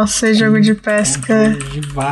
Nossa, jogo de pesca.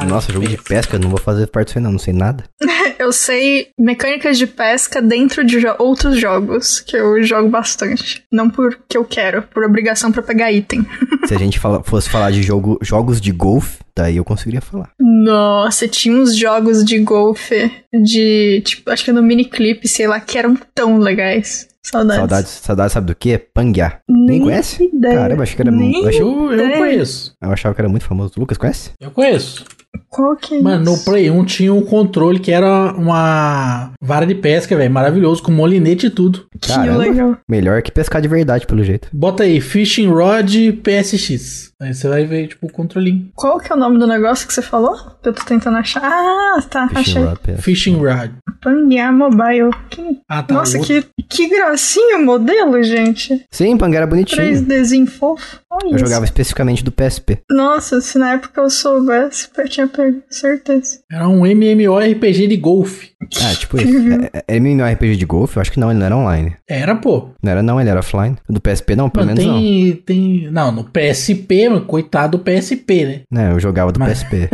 Nossa, jogo de pesca, não vou fazer parte disso aí não, não sei nada. Eu sei mecânicas de pesca dentro de jo- outros jogos, que eu jogo bastante. Não porque eu quero, por obrigação pra pegar item. Se a gente fala- fosse falar de jogo, jogos de golfe, daí eu conseguiria falar. Nossa, tinha uns jogos de golfe de, tipo, acho que no miniclip, sei lá, que eram tão legais. Saudades. Saudades, saudades sabe do quê? Panguear. Nem conhece? ideia. Caramba, achei que era Nem muito. Eu, achei- Eu, eu conheço. eu achava que era muito famoso. Lucas conhece? Eu conheço. Qual que é Mano, no isso? Play 1 tinha um controle que era uma vara de pesca, velho. Maravilhoso, com molinete e tudo. Que Caramba. legal. Melhor que pescar de verdade, pelo jeito. Bota aí, Fishing Rod PSX. Aí você vai ver, tipo, o controlinho. Qual que é o nome do negócio que você falou? Eu tô tentando achar. Ah, tá, Fishing achei. Rod, PS. Fishing Rod. Panguear Mobile. Que- Ah, tá. Nossa, outro- que, que gracinha o modelo, gente. Sim, Panguear era bonitinho. 3Dzinho fofo. Olha Eu isso. jogava especificamente do PSP. Nossa, se na época eu soubesse, eu tinha pego, certeza. Era um MMORPG de golfe. Ah, tipo isso. É, é, MMORPG de golfe? Eu acho que não, ele não era online. Era, pô. Não era não, ele era offline. Do PSP não, pelo Mano, menos não. tem, tem. Não, no PSP, mano, coitado do PSP, né? Não, eu jogava do Mas- PSP.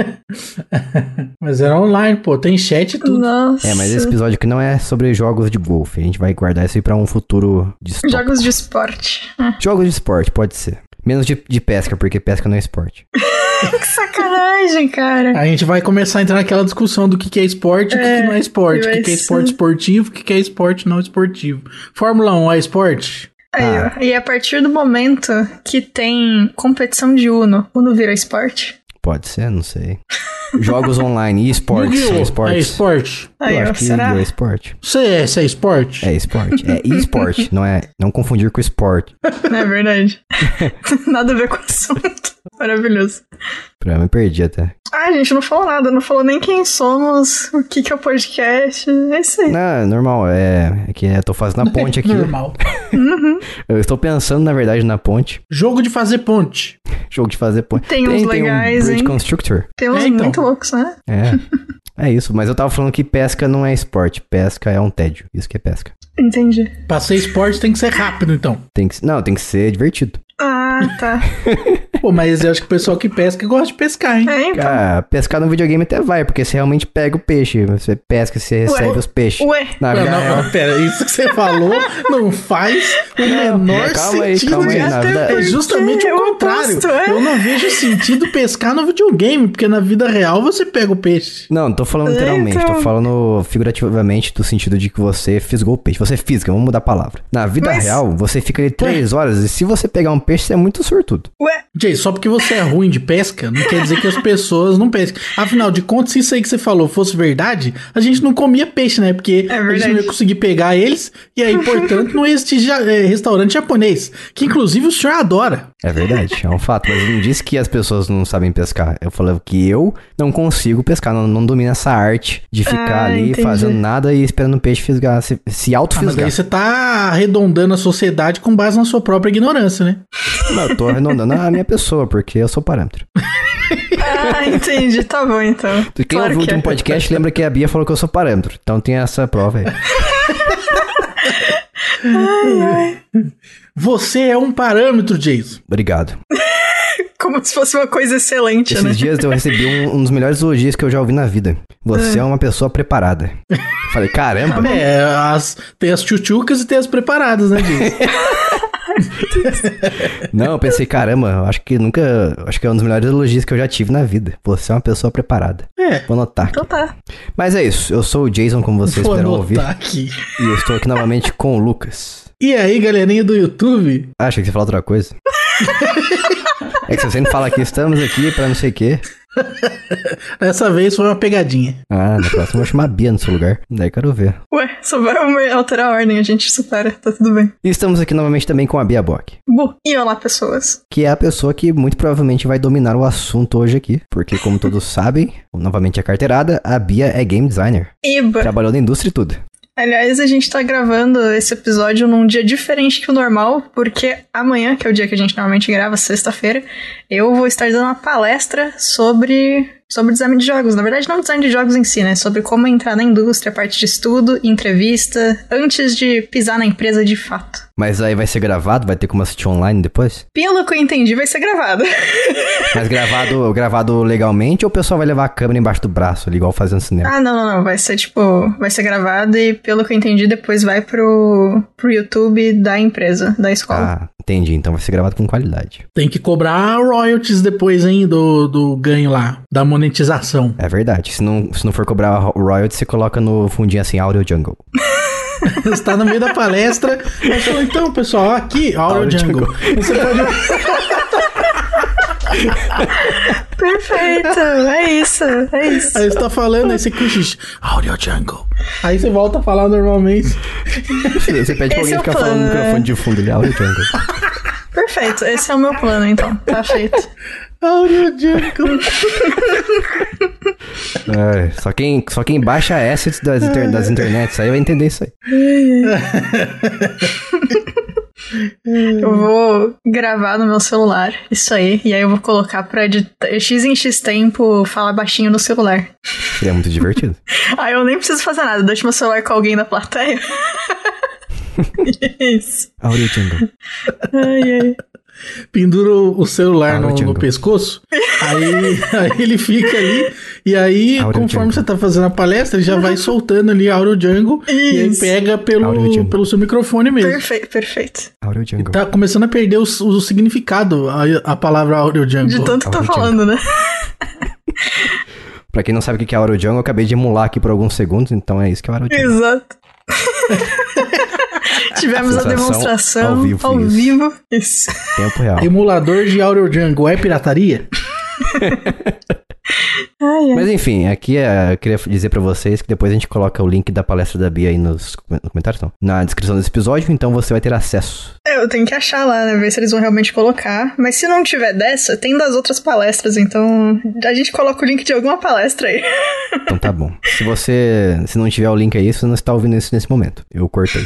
Mas era online, pô. Tem chat e tudo. Nossa. É, mas esse episódio aqui não é sobre jogos de golfe. A gente vai guardar isso aí pra um futuro distópico. Jogos de esporte. Ah, Jogos de esporte, pode ser. Menos de, de pesca, porque pesca não é esporte. que sacanagem, cara. A gente vai começar a entrar naquela discussão do que, que é esporte e o que, É, que não é esporte. O que, que é esporte esportivo, o que, que é esporte não esportivo. Fórmula 1 é esporte? Aí, Ah. ó. E a partir do momento que tem competição de Uno, Uno vira esporte? Pode ser, não sei. Jogos online e esportes É esportes. esporte. Aí, eu acho que será? É esporte. CS é esporte? É esporte. É esporte, não é. Não confundir com esporte. Não é verdade. Nada a ver com o assunto. Maravilhoso. Pra me perdi até. Ah, a gente não falou nada, não falou nem quem somos, o que, que é o podcast. É isso aí. Não, é normal. É, é que eu tô fazendo a ponte aqui. Normal. Eu estou pensando, na verdade, na ponte. Jogo de fazer ponte. Jogo de fazer ponte. Tem uns legais, um Bridge hein? Constructor. Tem uns É, então. muito loucos, né? É. É isso, mas eu tava falando que pesca não é esporte. Pesca é um tédio. Isso que é pesca. Entendi. Pra ser esporte tem que ser rápido, então. Tem que, não, tem que ser divertido. Ah, tá. Pô, mas eu acho que o pessoal que pesca gosta de pescar, hein? É, então. Ah, pescar no videogame até vai, porque você realmente pega o peixe. Você pesca, você recebe os peixes. Ué, Na Não, vida não, real. não, pera, isso que você falou não faz o menor calma aí, sentido. calma aí, na vida- É justamente o é o contrário. oposto, é? Eu não vejo sentido pescar no videogame, porque na vida real você pega o peixe. Não, não tô falando literalmente, Então. tô falando figurativamente do sentido de que você fisgou o peixe. Você fisga, vamos mudar a palavra. Na vida Mas- real, você fica ali três horas e se você pegar um peixe, você é muito sortudo. ué. Jay, só porque você é ruim de pesca, não quer dizer que as pessoas não pescam. Afinal de contas, se isso aí que você falou fosse verdade, a gente não comia peixe, né? Porque É a gente não ia conseguir pegar eles, e aí, portanto, não ia existir ja- eh, restaurante japonês. Que inclusive o senhor adora. É verdade, é um fato. Mas não disse que as pessoas não sabem pescar. Eu falei que eu não consigo pescar, não, não domino essa arte de ficar Ah, ali entendi. fazendo nada e esperando o peixe fisgar, se, se Ah, mas auto-fisgar. aí você tá arredondando a sociedade com base na sua própria ignorância, né? Não, eu tô arredondando a minha pessoa, porque eu sou parâmetro. Ah, entendi. Tá bom, então. Quem Claro ouviu o que é. último podcast lembra que a Bia falou que eu sou parâmetro. Então tem essa prova aí. Você é um parâmetro, Jason. Obrigado. Como se fosse uma coisa excelente, Esses né? dias eu recebi um, um dos melhores elogios que eu já ouvi na vida. Você é, uma pessoa preparada. Falei, caramba. É, as, tem as tchutchucas e tem as preparadas, né, Jason? Não, eu pensei, caramba, eu acho que nunca. Acho que é um dos melhores elogios que eu já tive na vida. Você é uma pessoa preparada. É. Vou anotar aqui. Então tá. Mas é isso. Eu sou o Jason, como vocês Vou puderam ouvir. aqui. E eu estou aqui novamente com o Lucas. E aí, galerinha do YouTube? Ah, achei que você ia falar outra coisa. é que você sempre fala que estamos aqui pra não sei o quê. Dessa vez foi uma pegadinha. Ah, na próxima eu vou chamar a Bia no seu lugar. Daí eu quero ver. Ué, só vai alterar a ordem, a gente supera, tá tudo bem. E estamos aqui novamente também com a Bia Bock. Bu. E olá, pessoas. que é a pessoa que muito provavelmente vai dominar o assunto hoje aqui. Porque, como todos sabem, novamente a carteirada, a Bia é game designer. Iba. Trabalhou na indústria e tudo. Aliás, a gente tá gravando esse episódio num dia diferente que o normal, porque amanhã, que é o dia que a gente normalmente grava, sexta-feira, eu vou estar dando uma palestra sobre sobre design de jogos. Na verdade, não design de jogos em si, né? Sobre como entrar na indústria, parte de estudo, entrevista, antes de pisar na empresa de fato. Mas aí vai ser gravado? Vai ter como assistir online depois? Pelo que eu entendi, vai ser gravado. Mas gravado, gravado legalmente ou o pessoal vai levar a câmera embaixo do braço, ali, igual fazendo cinema? Ah, não, não, não. Vai ser tipo. Vai ser gravado e, pelo que eu entendi, depois vai pro, pro YouTube da empresa, da escola. Ah, entendi. Então vai ser gravado com qualidade. Tem que cobrar royalties depois, hein, do, do ganho lá, da monetização. É verdade. Se não, se não for cobrar royalties, você coloca no fundinho assim, Audio Jungle. Você tá no meio da palestra, aí falou, então, pessoal, aqui, Audio Audio Jungle. Você pode. Perfeito! É isso, é isso. Aí você tá falando, aí você cochicha, Audio Jungle. Aí você volta a falar normalmente. Você pede pra alguém é ficar falando plano, no né? microfone de fundo ali, Audio Jungle. Perfeito, esse é o meu plano, então. Tá feito. Audio Jungle. É, só, quem, só quem baixa assets das, inter, das internets aí vai entender isso aí. Eu vou gravar no meu celular, isso aí. E aí eu vou colocar pra editar, X em X tempo falar baixinho no celular. Seria muito divertido. Aí eu nem preciso fazer nada, deixo meu celular com alguém na plateia. isso. Audio Jungle. Ai, ai. Pendura o celular Audio no, no pescoço, aí, aí ele fica ali, e aí, Audio conforme Jungle. você tá fazendo a palestra, ele já vai soltando ali a Audio Jungle, e aí Isso. pega pelo, pelo seu microfone mesmo. Perfeito, perfeito. Audio Jungle. Tá começando a perder o, o significado, a, a palavra Audio Jungle. De tanto que Audio falando, né? Pra quem não sabe o que é Audio Jungle, eu acabei de emular aqui por alguns segundos, então é isso que é o Audio Jungle. Exato. Tivemos a demonstração ao vivo, ao isso. vivo. Isso. Tempo real. Emulador de Audio Jungle é pirataria? Ai, ai. Mas enfim, aqui é, eu queria dizer pra vocês que depois a gente coloca o link da palestra da Bia aí nos no comentários, não, na descrição desse episódio, então você vai ter acesso. É, eu tenho que achar lá, né? Ver se eles vão realmente colocar. Mas se não tiver dessa, tem das outras palestras, então a gente coloca o link de alguma palestra aí. Então tá bom. Se você se não tiver o link aí, você não está ouvindo isso nesse momento. Eu cortei.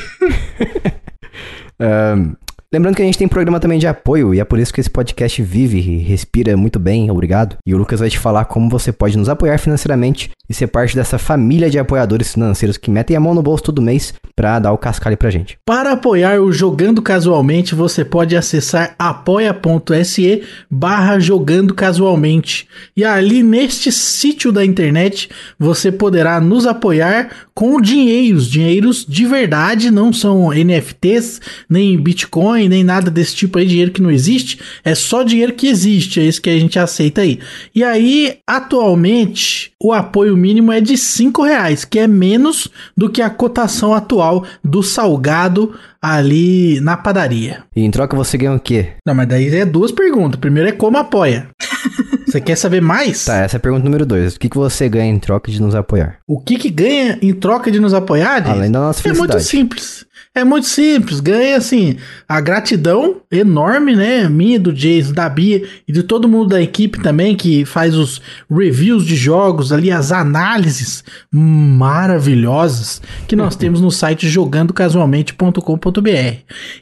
Ahn, lembrando que a gente tem programa também de apoio e é por isso que esse podcast vive e respira muito bem, obrigado. E o Lucas vai te falar como você pode nos apoiar financeiramente e ser parte dessa família de apoiadores financeiros que metem a mão no bolso todo mês pra dar o cascalho pra gente. Para apoiar o Jogando Casualmente, você pode acessar apoia.se barra Jogando Casualmente. E ali neste sítio da internet, você poderá nos apoiar com dinheiros, dinheiros de verdade, não são NFTs, nem Bitcoin, nem nada desse tipo aí, dinheiro que não existe, é só dinheiro que existe, é isso que a gente aceita aí. E aí, atualmente, o apoio mínimo é de 5 reais, que é menos do que a cotação atual do salgado ali na padaria. E em troca você ganha o quê? Não, mas daí é duas perguntas. Primeiro é como apoia. Você quer saber mais? Tá, essa é a pergunta número dois. O que, que você ganha em troca de nos apoiar? O que que ganha em troca de nos apoiar? Além da nossa É muito felicidade. simples. É muito simples. Ganha, assim, a gratidão enorme, né? Minha, do Jason, da Bia e de todo mundo da equipe também, que faz os reviews de jogos ali, as análises maravilhosas que nós temos no site jogandocasualmente.com.br.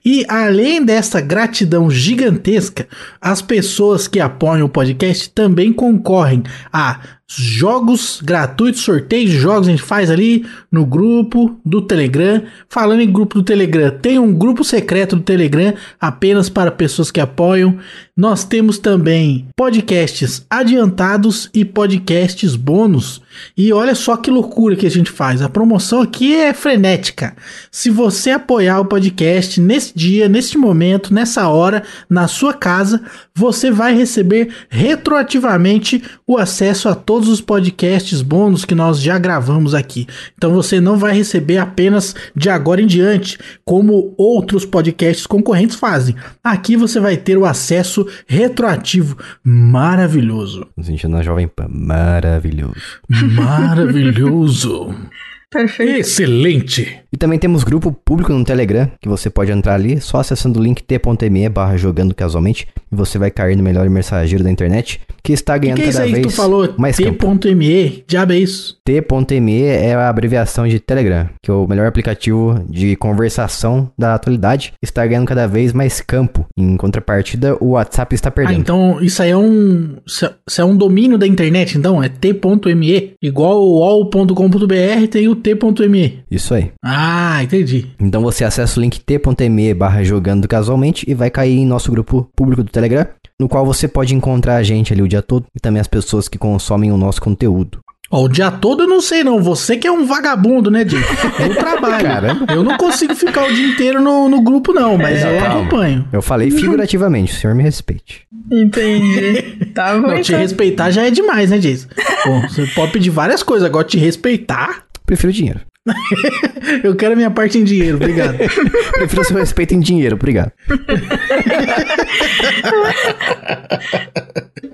E além dessa gratidão gigantesca, as pessoas que apoiam o podcast também concorrem a jogos gratuitos, sorteios de jogos a gente faz ali no grupo do Telegram. Falando em grupo do Telegram, tem um grupo secreto do Telegram apenas para pessoas que apoiam. Nós temos também podcasts adiantados e podcasts bônus. E olha só que loucura que a gente faz. A promoção aqui é frenética. Se você apoiar o podcast nesse dia, neste momento, nessa hora, na sua casa, você vai receber retroativamente o acesso a todos os podcasts bônus que nós já gravamos aqui. Então você não vai receber apenas de agora em diante, como outros podcasts concorrentes fazem. Aqui você vai ter o acesso retroativo maravilhoso. Sentindo na Jovem Pan. Maravilhoso. Maravilhoso. Perfeito. Excelente. E também temos grupo público no Telegram, que você pode entrar ali só acessando o link t.me barra jogando casualmente e você vai cair no melhor mensageiro da internet, que está O que, ganhando que é cada aí que vez tu falou? mais. T.me? Diabo é isso? T.me é a abreviação de Telegram, que é o melhor aplicativo de conversação da atualidade. Está ganhando cada vez mais campo. Em contrapartida, o WhatsApp está Ah, perdendo. então isso aí é um. Isso é- isso é um domínio da internet, então? É t.me. Igual o all.com.br tem o t.me. Isso aí. Ah, entendi. Então você acessa o link t.me barra jogando casualmente e vai cair em nosso grupo público do Telegram, no qual você pode encontrar a gente ali o dia todo e também as pessoas que consomem o nosso conteúdo. Ó, o dia todo eu não sei não. Você que é um vagabundo, né, Diego? Eu trabalho. Caramba. Eu não consigo ficar o dia inteiro no, no grupo, não, mas eu calma. acompanho. Eu falei figurativamente, o senhor me respeite. Entendi. Tá bom, Não, te então. respeitar já é demais, né, Jason? Pô, você pode pedir várias coisas, agora te respeitar, Prefiro dinheiro. Eu quero a minha parte em dinheiro, obrigado. Prefiro seu respeito em dinheiro, obrigado.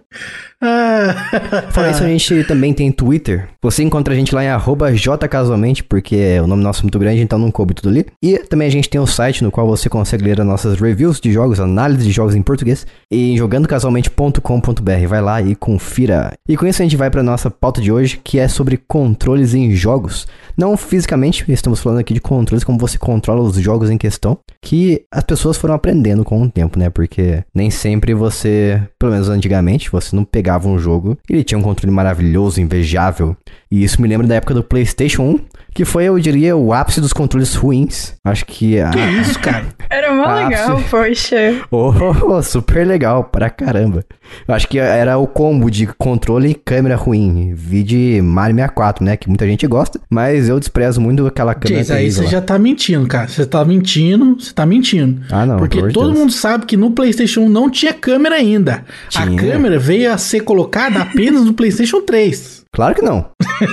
Ah, Fala isso, a gente também tem Twitter. Você encontra a gente lá em arroba jcasualmente, porque o nome nosso é muito grande, então não coube tudo ali. E também a gente tem um site no qual você consegue ler as nossas reviews de jogos, análise de jogos em português, e jogandocasualmente.com.br. Vai lá e confira. E com isso a gente vai para nossa pauta de hoje, que é sobre controles em jogos. Não fisicamente, estamos falando aqui de controles, como você controla os jogos em questão, que as pessoas foram aprendendo com o tempo, né? Porque nem sempre você, pelo menos antigamente, você não pegava um jogo, ele tinha um controle maravilhoso, invejável. E isso me lembra da época do PlayStation 1, que foi, eu diria, o ápice dos controles ruins. Acho que a, que isso, cara? Era mó Ah, legal, poxa. Oh, super legal, pra caramba. Eu acho que era o combo de controle e câmera ruim. Vi de Mario 64, né? Que muita gente gosta. Mas eu desprezo muito aquela câmera Jason, aí você já tá mentindo, cara. Você tá mentindo, você tá mentindo. Ah, não, Porque todo Deus. mundo sabe que no PlayStation 1 não tinha câmera ainda. A Tinha. câmera veio a ser colocada apenas no PlayStation 3. Claro que não.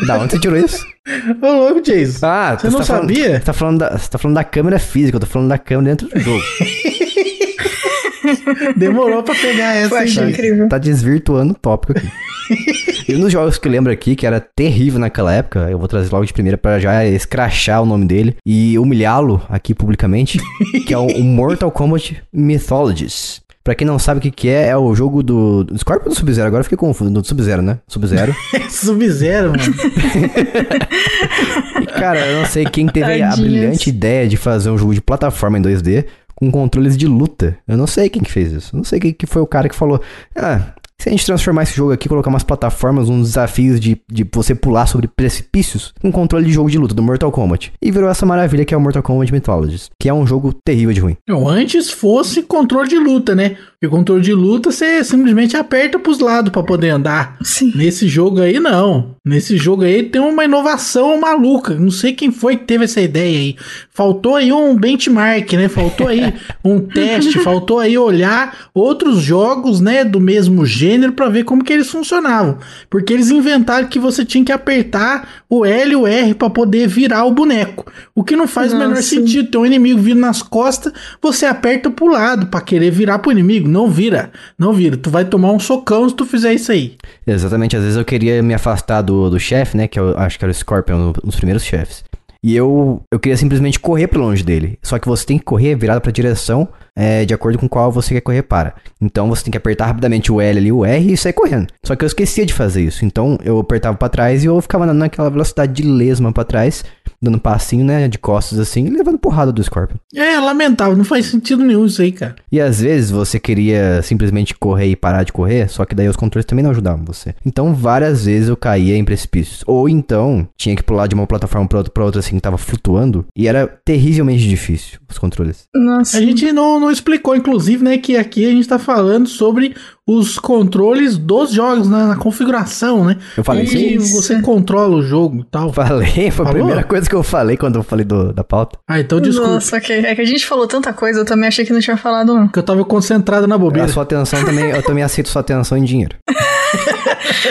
da onde você tirou isso? Ô, louco, Jason. Ah, Você não tá falando- sabia? você tá, falando da, você tá falando da câmera física, eu tô falando da câmera dentro do jogo. Demorou pra pegar essa, Jason? incrível. tá desvirtuando o tópico aqui. e um dos jogos que eu lembro aqui, que era terrível naquela época, eu vou trazer logo de primeira pra já escrachar o nome dele e humilhá-lo aqui publicamente, que é o, Mortal Kombat Mythologies. Pra quem não sabe o que, que é, é o jogo do, do Scorpion ou do Sub-Zero? Agora eu fiquei confuso. Do Sub-Zero, né? Sub-Zero. Sub-Zero, mano. E, cara, eu não sei quem teve a brilhante ideia de fazer um jogo de plataforma em 2D com controles de luta. Eu não sei quem que fez isso. Eu não sei quem que foi o cara que falou. Ah, se a gente transformar esse jogo aqui, colocar umas plataformas, uns desafios de, de você pular sobre precipícios, com controle de jogo de luta do Mortal Kombat. E virou essa maravilha que é o Mortal Kombat Mythologies, que é um jogo terrível de ruim. Não, antes fosse controle de luta, né? Porque controle de luta você simplesmente aperta pros lados pra poder andar. Sim. Nesse jogo aí, não. Nesse jogo aí tem uma inovação maluca. Não sei quem foi que teve essa ideia aí. Faltou aí um benchmark, né? Faltou aí um teste, faltou aí olhar outros jogos, né, do mesmo gênero pra ver como que eles funcionavam. Porque eles inventaram que você tinha que apertar o L e o R pra poder virar o boneco. O que não faz o menor Nossa. sentido. Tem um inimigo vindo nas costas, você aperta pro lado pra querer virar pro inimigo. Não vira. Não vira. Tu vai tomar um socão se tu fizer isso aí. Exatamente, às vezes eu queria me afastar do, do chefe, né? Que eu acho que era o Scorpion, um dos primeiros chefes. E eu, eu queria simplesmente correr pra longe dele. Só que você tem que correr virado pra direção é, de acordo com qual você quer correr para. Então você tem que apertar rapidamente o L ali, o R e sair correndo. Só que eu esquecia de fazer isso. Então eu apertava pra trás e eu ficava andando naquela velocidade de lesma pra trás, dando um passinho, né? De costas assim, e levando porrada do Scorpion. É lamentável. Não faz sentido nenhum isso aí, cara. E às vezes você queria simplesmente correr e parar de correr, só que daí os controles também não ajudavam você. Então várias vezes eu caía em precipícios. Ou então tinha que pular de uma plataforma pra outra, pra outra assim, que tava flutuando. E era terrivelmente difícil os controles. Nossa. A gente não, não explicou, inclusive, né, que aqui a gente tá falando sobre os controles dos jogos na, na configuração, né? Eu falei Como isso? você controla o jogo e tal. Falei, foi a Falou? primeira coisa que eu falei quando eu falei do- da pauta. Ah, então desculpa. Nossa, ok. É que a gente falou tanta coisa, eu também achei que não tinha falado, não. Que eu tava concentrado na bobeira. A sua atenção também, eu também aceito sua atenção em dinheiro.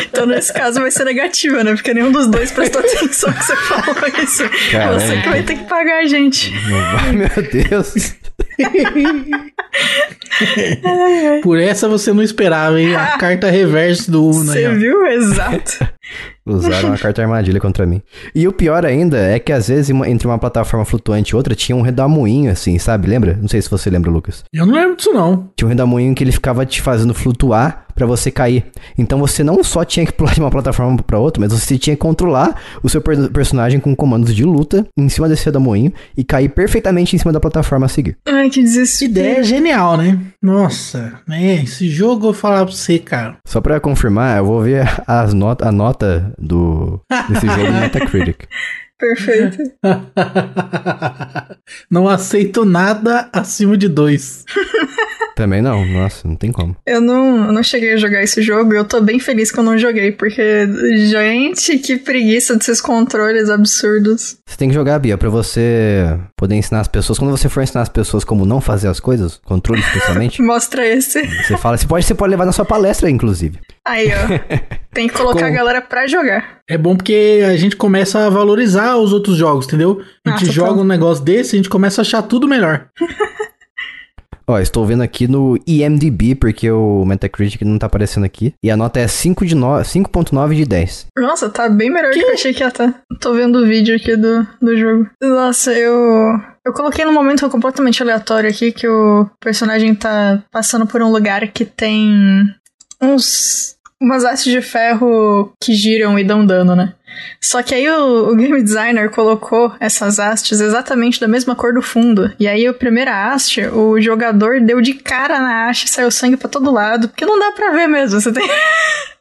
Então, nesse caso, vai ser negativa, né? Porque nenhum dos dois prestou atenção que você falou isso. Caramba. Você que vai ter que pagar a gente. Não vai, meu Deus. Por essa você não esperava, hein? A carta reversa do Uno aí, Você ó. viu? Exato. Usaram uma carta armadilha contra mim. E o pior ainda é que às vezes entre uma plataforma flutuante e outra tinha um redamoinho assim, sabe? Lembra? Não sei se você lembra, Lucas. Eu não lembro disso, não. Tinha um redamoinho que ele ficava te fazendo flutuar pra você cair. Então você não só tinha que pular de uma plataforma pra outra, mas você tinha que controlar o seu per- personagem com comandos de luta em cima desse redemoinho e cair perfeitamente em cima da plataforma a seguir. Ai, que desespero. Ideia genial, né? Nossa, né? Esse jogo eu vou falar pra você, cara. Só pra confirmar, eu vou ver as not a nota do desse jogo no Metacritic. Perfeito. Não aceito nada acima de dois. Também não, nossa, não tem como. Eu não, eu não cheguei a jogar esse jogo e eu tô bem feliz que eu não joguei, porque, gente, que preguiça desses controles absurdos. Você tem que jogar, Bia, pra você poder ensinar as pessoas. Quando você for ensinar as pessoas como não fazer as coisas, controle especialmente, Mostra esse. você fala, você pode, você pode levar na sua palestra, inclusive. Aí, ó. Tem que colocar Com- a galera pra jogar. É bom porque a gente começa a valorizar os outros jogos, entendeu? A gente Ah, joga um negócio desse e a gente começa a achar tudo melhor. Ó, estou vendo aqui no IMDb, porque o Metacritic não tá aparecendo aqui. E a nota é 5 de no- 5.9 de 10. Nossa, tá bem melhor do que eu achei que ia estar. Tô vendo o vídeo aqui do, do jogo. Nossa, eu. Eu coloquei num momento completamente aleatório aqui que o personagem tá passando por um lugar que tem uns. umas hastes de ferro que giram e dão dano, né? Só que aí o, o game designer colocou essas hastes exatamente da mesma cor do fundo. E aí a primeira haste, o jogador deu de cara na haste, saiu sangue pra todo lado, porque não dá pra ver mesmo. Você tem.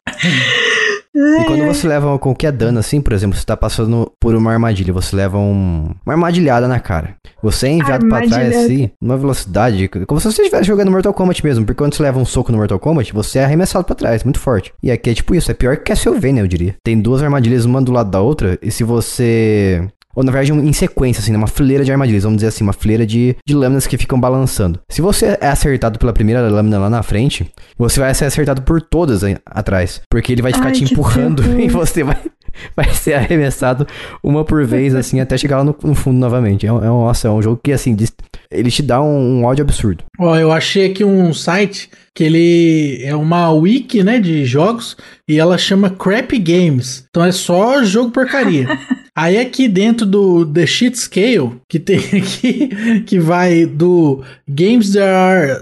E quando você leva qualquer dano assim, por exemplo, você tá passando por uma armadilha, você leva um- uma armadilhada na cara. Você é enviado pra trás assim, numa velocidade, como se você estivesse jogando Mortal Kombat mesmo, porque quando você leva um soco no Mortal Kombat, você é arremessado pra trás, muito forte. E aqui é tipo isso, é pior que Castlevania, eu diria. Tem duas armadilhas uma do lado da outra, e se você ou na verdade um- em sequência, assim, né, uma fileira de armadilhas, vamos dizer assim, uma fileira de, de lâminas que ficam balançando. Se você é acertado pela primeira lâmina lá na frente, você vai ser acertado por todas atrás, porque ele vai ficar Ai, te empurrando e você vai, vai ser arremessado uma por vez, assim, até chegar lá no, no fundo novamente. É um, é um, nossa, é um jogo que, assim, diz- ele te dá um, um ódio absurdo. Ó, eu achei aqui um site que ele é uma wiki, né, de jogos e ela chama Crap Games. Então é só jogo porcaria. Aí aqui dentro do The Shit Scale, que tem aqui, que vai do Games that are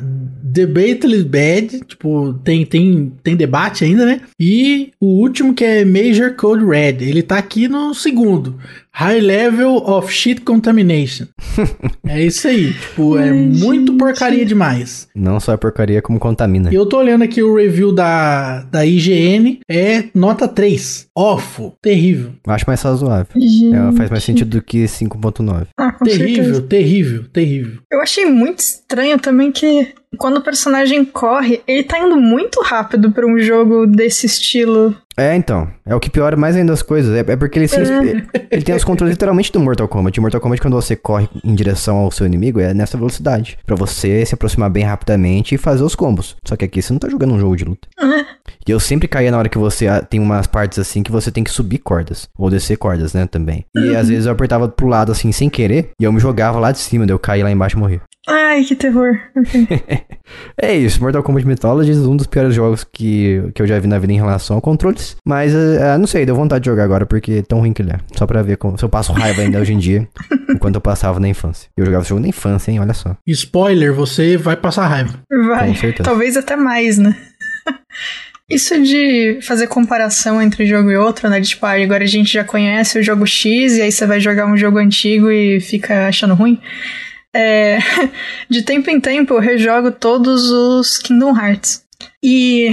debatably bad, tipo, tem, tem, tem debate ainda, né? E o último que é Major Code Red, ele tá aqui no segundo. High Level of Shit Contamination. é isso aí, tipo, é Ai, muito gente. porcaria demais. Não só é porcaria, como contamina. E eu tô olhando aqui o review da, da IGN, é nota 3. Awful. Terrível. Eu acho mais razoável. É, faz mais sentido do que 5.9. Ah, terrível, certeza. terrível, terrível. Eu achei muito estranho também que quando o personagem corre, ele tá indo muito rápido pra um jogo desse estilo. É, então. É o que piora mais ainda as coisas. É, é porque ele, se inspi- ele tem os controles literalmente do Mortal Kombat. O Mortal Kombat, quando você corre em direção ao seu inimigo, é nessa velocidade. Pra você se aproximar bem rapidamente e fazer os combos. Só que aqui você não tá jogando um jogo de luta. E eu sempre caía na hora que você ah, tem umas partes assim que você tem que subir cordas. Ou descer cordas, né, também. E às vezes eu apertava pro lado assim sem querer. E eu me jogava lá de cima, daí eu caí lá embaixo e morri. Ai, que terror. É isso, Mortal Kombat Mythologies, um dos piores jogos que, que eu já vi na vida em relação a controles. Mas, eh, não sei, deu vontade de jogar agora porque é tão ruim que ele é. Só pra ver como, se eu passo raiva ainda hoje em dia, enquanto eu passava na infância. Eu jogava esse jogo na infância, hein? Olha só. Spoiler, você vai passar raiva. Vai. Com certeza. Talvez até mais, né? Isso de fazer comparação entre jogo e outro, né? De tipo, ah, agora a gente já conhece o jogo X e aí você vai jogar um jogo antigo e fica achando ruim. É, de tempo em tempo eu rejogo todos os Kingdom Hearts. E,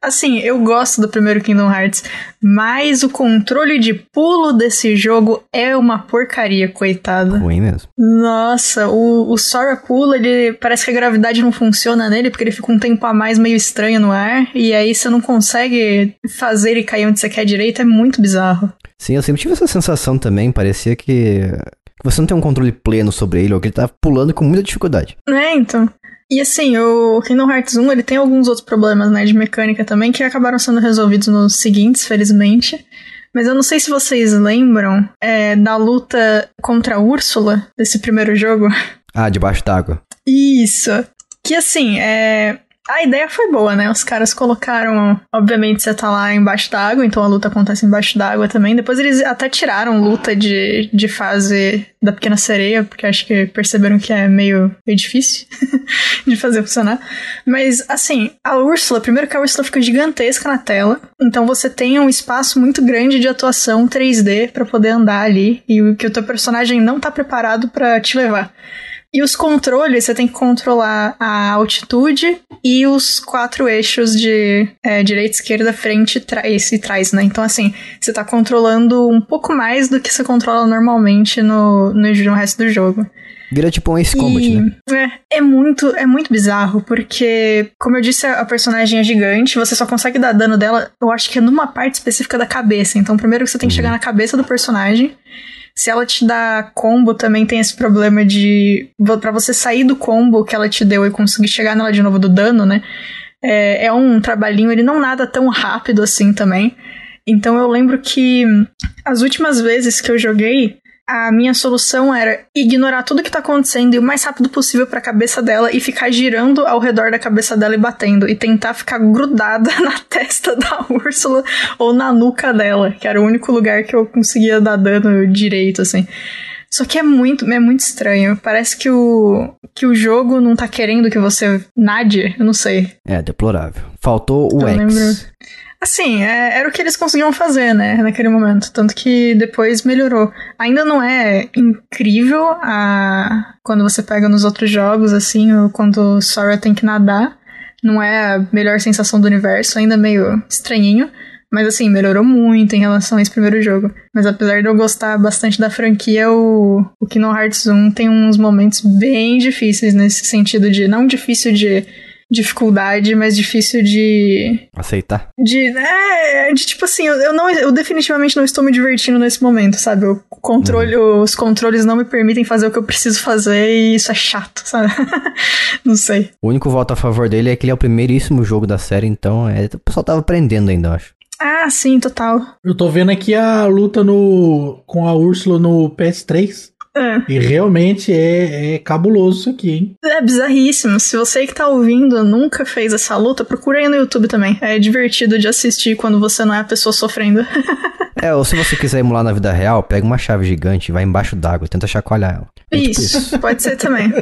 assim, eu gosto do primeiro Kingdom Hearts, mas o controle de pulo desse jogo é uma porcaria, coitada. Ruim mesmo. Nossa, o, o Sora pula, ele parece que a gravidade não funciona nele, porque ele fica um tempo a mais meio estranho no ar, e aí você não consegue fazer ele cair onde você quer direito, é muito bizarro. Sim, eu sempre tive essa sensação também, parecia que, que você não tem um controle pleno sobre ele, ou que ele tá pulando com muita dificuldade. É, então. E assim, o Kingdom Hearts 1, ele tem alguns outros problemas, né, de mecânica também, que acabaram sendo resolvidos nos seguintes, felizmente. Mas eu não sei se vocês lembram é, da luta contra a Úrsula, desse primeiro jogo. Ah, debaixo d'água. Isso. Que assim, é. A ideia foi boa, né? Os caras colocaram. Obviamente você tá lá embaixo d'água, então a luta acontece embaixo d'água também. Depois eles até tiraram luta de, de fase da Pequena Sereia, porque acho que perceberam que é meio, meio difícil de fazer funcionar. Mas, assim, a Úrsula, primeiro que a Úrsula fica gigantesca na tela, então você tem um espaço muito grande de atuação 3D para poder andar ali, e que o teu personagem não tá preparado para te levar. E os controles, você tem que controlar a altitude e os quatro eixos de é, direita, esquerda, frente trás, e trás, né? Então, assim, você tá controlando um pouco mais do que você controla normalmente no, no, no resto do jogo. Vira tipo um Ace Combat, E, né? É, é muito, é muito bizarro, porque, como eu disse, a personagem é gigante, você só consegue dar dano dela, eu acho que é numa parte específica da cabeça. Então, primeiro que você tem que chegar na cabeça do personagem. Se ela te dá combo, também tem esse problema de. Pra você sair do combo que ela te deu e conseguir chegar nela de novo do dano, né? É, é um trabalhinho, ele não nada tão rápido assim também. Então eu lembro que as últimas vezes que eu joguei, a minha solução era ignorar tudo que tá acontecendo e o mais rápido possível pra cabeça dela e ficar girando ao redor da cabeça dela e batendo. E tentar ficar grudada na testa da Úrsula ou na nuca dela, que era o único lugar que eu conseguia dar dano direito, assim. Só que é muito, é muito estranho. Parece que o, que o jogo não tá querendo que você nade, eu não sei. É, deplorável. Faltou o Eu X. lembro. Assim, é- era o que eles conseguiam fazer, né, naquele momento. Tanto que depois melhorou. Ainda não é incrível a quando você pega nos outros jogos, assim, ou quando Sora tem que nadar. Não é a melhor sensação do universo, ainda meio estranhinho. Mas assim, melhorou muito em relação a esse primeiro jogo. Mas apesar de eu gostar bastante da franquia, o, o Kingdom Hearts 1 tem uns momentos bem difíceis nesse sentido de. Não difícil de dificuldade, mas difícil de Aceitar. de, é, de tipo assim, eu, eu não, eu definitivamente não estou me divertindo nesse momento, sabe? O controle, Os controles não me permitem fazer o que eu preciso fazer e isso é chato, sabe? não sei. O único voto a favor dele é que ele é o primeiríssimo jogo da série, então é, o pessoal tava aprendendo ainda, eu acho. Ah, sim, total. Eu tô vendo aqui a luta no com a Úrsula no PS3. É. E realmente é, é cabuloso isso aqui, hein? É bizarríssimo. Se você que tá ouvindo nunca fez essa luta, procura aí no YouTube também. É divertido de assistir quando você não é a pessoa sofrendo. É, ou se você quiser emular na vida real, pega uma chave gigante, vai embaixo d'água e tenta chacoalhar ela. É tipo isso, pode ser também.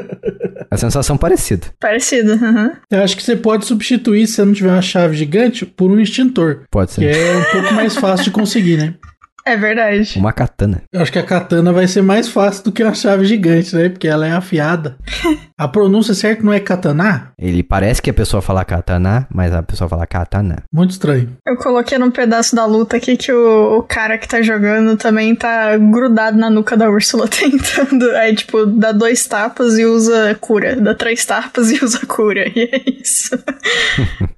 A sensação parecida. Parecido. uhum. Eu acho que você pode substituir, se você não tiver uma chave gigante, por um extintor. Pode Que ser. é um pouco mais fácil de conseguir, né? É verdade. Uma katana. Eu acho que a katana vai ser mais fácil do que uma chave gigante, né? Porque ela é afiada. A pronúncia certa não é katana? Ele parece que a pessoa fala katana, mas a pessoa fala katana. Muito estranho. Eu coloquei num pedaço da luta aqui que o, o cara que tá jogando também tá grudado na nuca da Úrsula tentando. Aí, tipo, dá dois tapas e usa cura. Dá três tapas e usa cura. E é isso.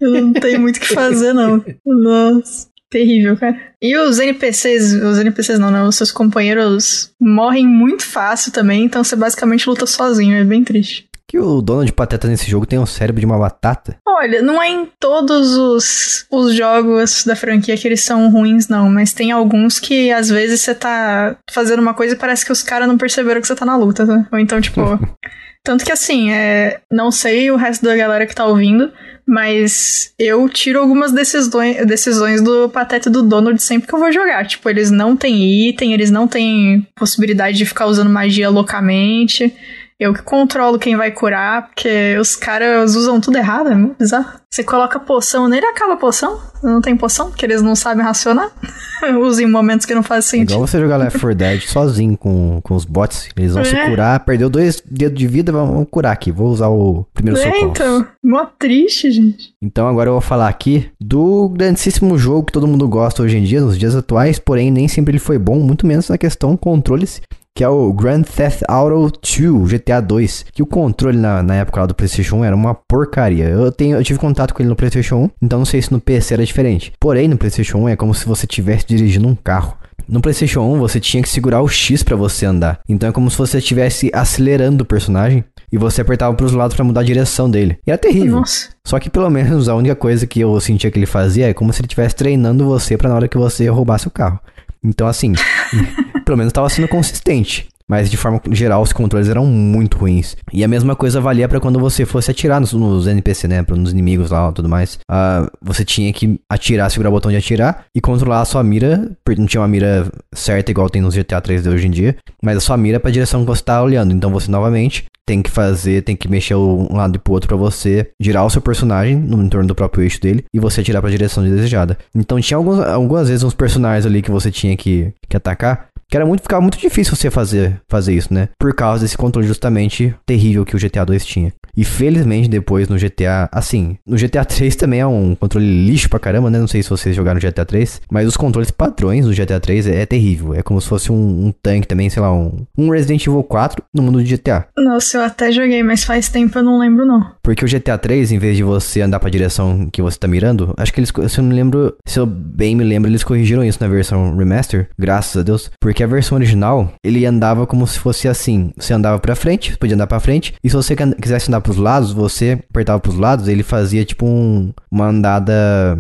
Eu não tenho muito o que fazer, não. Nossa. Terrível, cara. E os NPCs, os NPCs não, né? Os seus companheiros morrem muito fácil também, então você basicamente luta sozinho, é bem triste. Que o dono de pateta nesse jogo tem um cérebro de uma batata. Olha, não é em todos os, os jogos da franquia que eles são ruins, não, mas tem alguns que às vezes você tá fazendo uma coisa e parece que os caras não perceberam que você tá na luta, né? Ou então, tipo. tanto que assim, é, não sei o resto da galera que tá ouvindo, mas eu tiro algumas decisões, decisões do Pateta do Donald sempre que eu vou jogar. Tipo, eles não têm item, eles não têm possibilidade de ficar usando magia loucamente. Eu que controlo quem vai curar, porque os caras usam tudo errado, é muito bizarro. Você coloca poção nele, acaba a poção. Não tem poção, porque eles não sabem racionar. Usa em momentos que não faz É sentido. igual você jogar Left 4 Dead sozinho com, com os bots. Eles vão se É. curar, perdeu dois dedos de vida, vamos curar aqui. Vou usar o primeiro É, socorro. então. Mó triste, gente. Então agora eu vou falar aqui do grandíssimo jogo que todo mundo gosta hoje em dia, nos dias atuais, porém nem sempre ele foi bom, muito menos na questão controles, que é o Grand Theft Auto 2, GTA 2, que o controle na, na época lá do PlayStation 1 era uma porcaria. Eu, tenho, eu tive contato com ele no PlayStation 1, então não sei se no PC era diferente. Porém, no PlayStation 1 é como se você estivesse dirigindo um carro. No PlayStation 1 você tinha que segurar o X pra você andar. Então é como se você estivesse acelerando o personagem e você apertava pros lados pra mudar a direção dele. E era terrível. Nossa. Só que pelo menos a única coisa que eu sentia que ele fazia é como se ele estivesse treinando você pra na hora que você roubasse o carro. Então assim, pelo menos tava sendo consistente. Mas de forma geral, os controles eram muito ruins. E a mesma coisa valia para quando você fosse atirar nos, nos NPC, né? Nos inimigos lá e tudo mais. Uh, você tinha que atirar, segurar o botão de atirar e controlar a sua mira. Não tinha uma mira certa igual tem nos GTA 3 de hoje em dia. Mas a sua mira é pra direção que você tá olhando. Então você novamente tem que fazer, tem que mexer um lado e pro outro para você girar o seu personagem no entorno do próprio eixo dele e você atirar pra direção desejada. Então tinha alguns, algumas vezes uns personagens ali que você tinha que, que atacar que era muito, ficava muito difícil você fazer, fazer isso, né? Por causa desse controle justamente terrível que o GTA 2 tinha. E felizmente depois no GTA, assim, no GTA 3 também é um controle lixo pra caramba, né? Não sei se vocês jogaram no GTA 3, mas os controles padrões do GTA 3 é, é terrível. É como se fosse um, um, tanque também, sei lá, um, um Resident Evil 4 no mundo de GTA. Nossa, eu até joguei, mas faz tempo eu não lembro não. Porque o GTA 3, em vez de você andar pra direção que você tá mirando, acho que eles, se eu me lembro, se eu bem me lembro, eles corrigiram isso na versão remaster, graças a Deus, porque a versão original, ele andava como se fosse assim, você andava pra frente, podia andar pra frente, e se você quisesse andar pros lados, você apertava pros lados, ele fazia tipo um, uma andada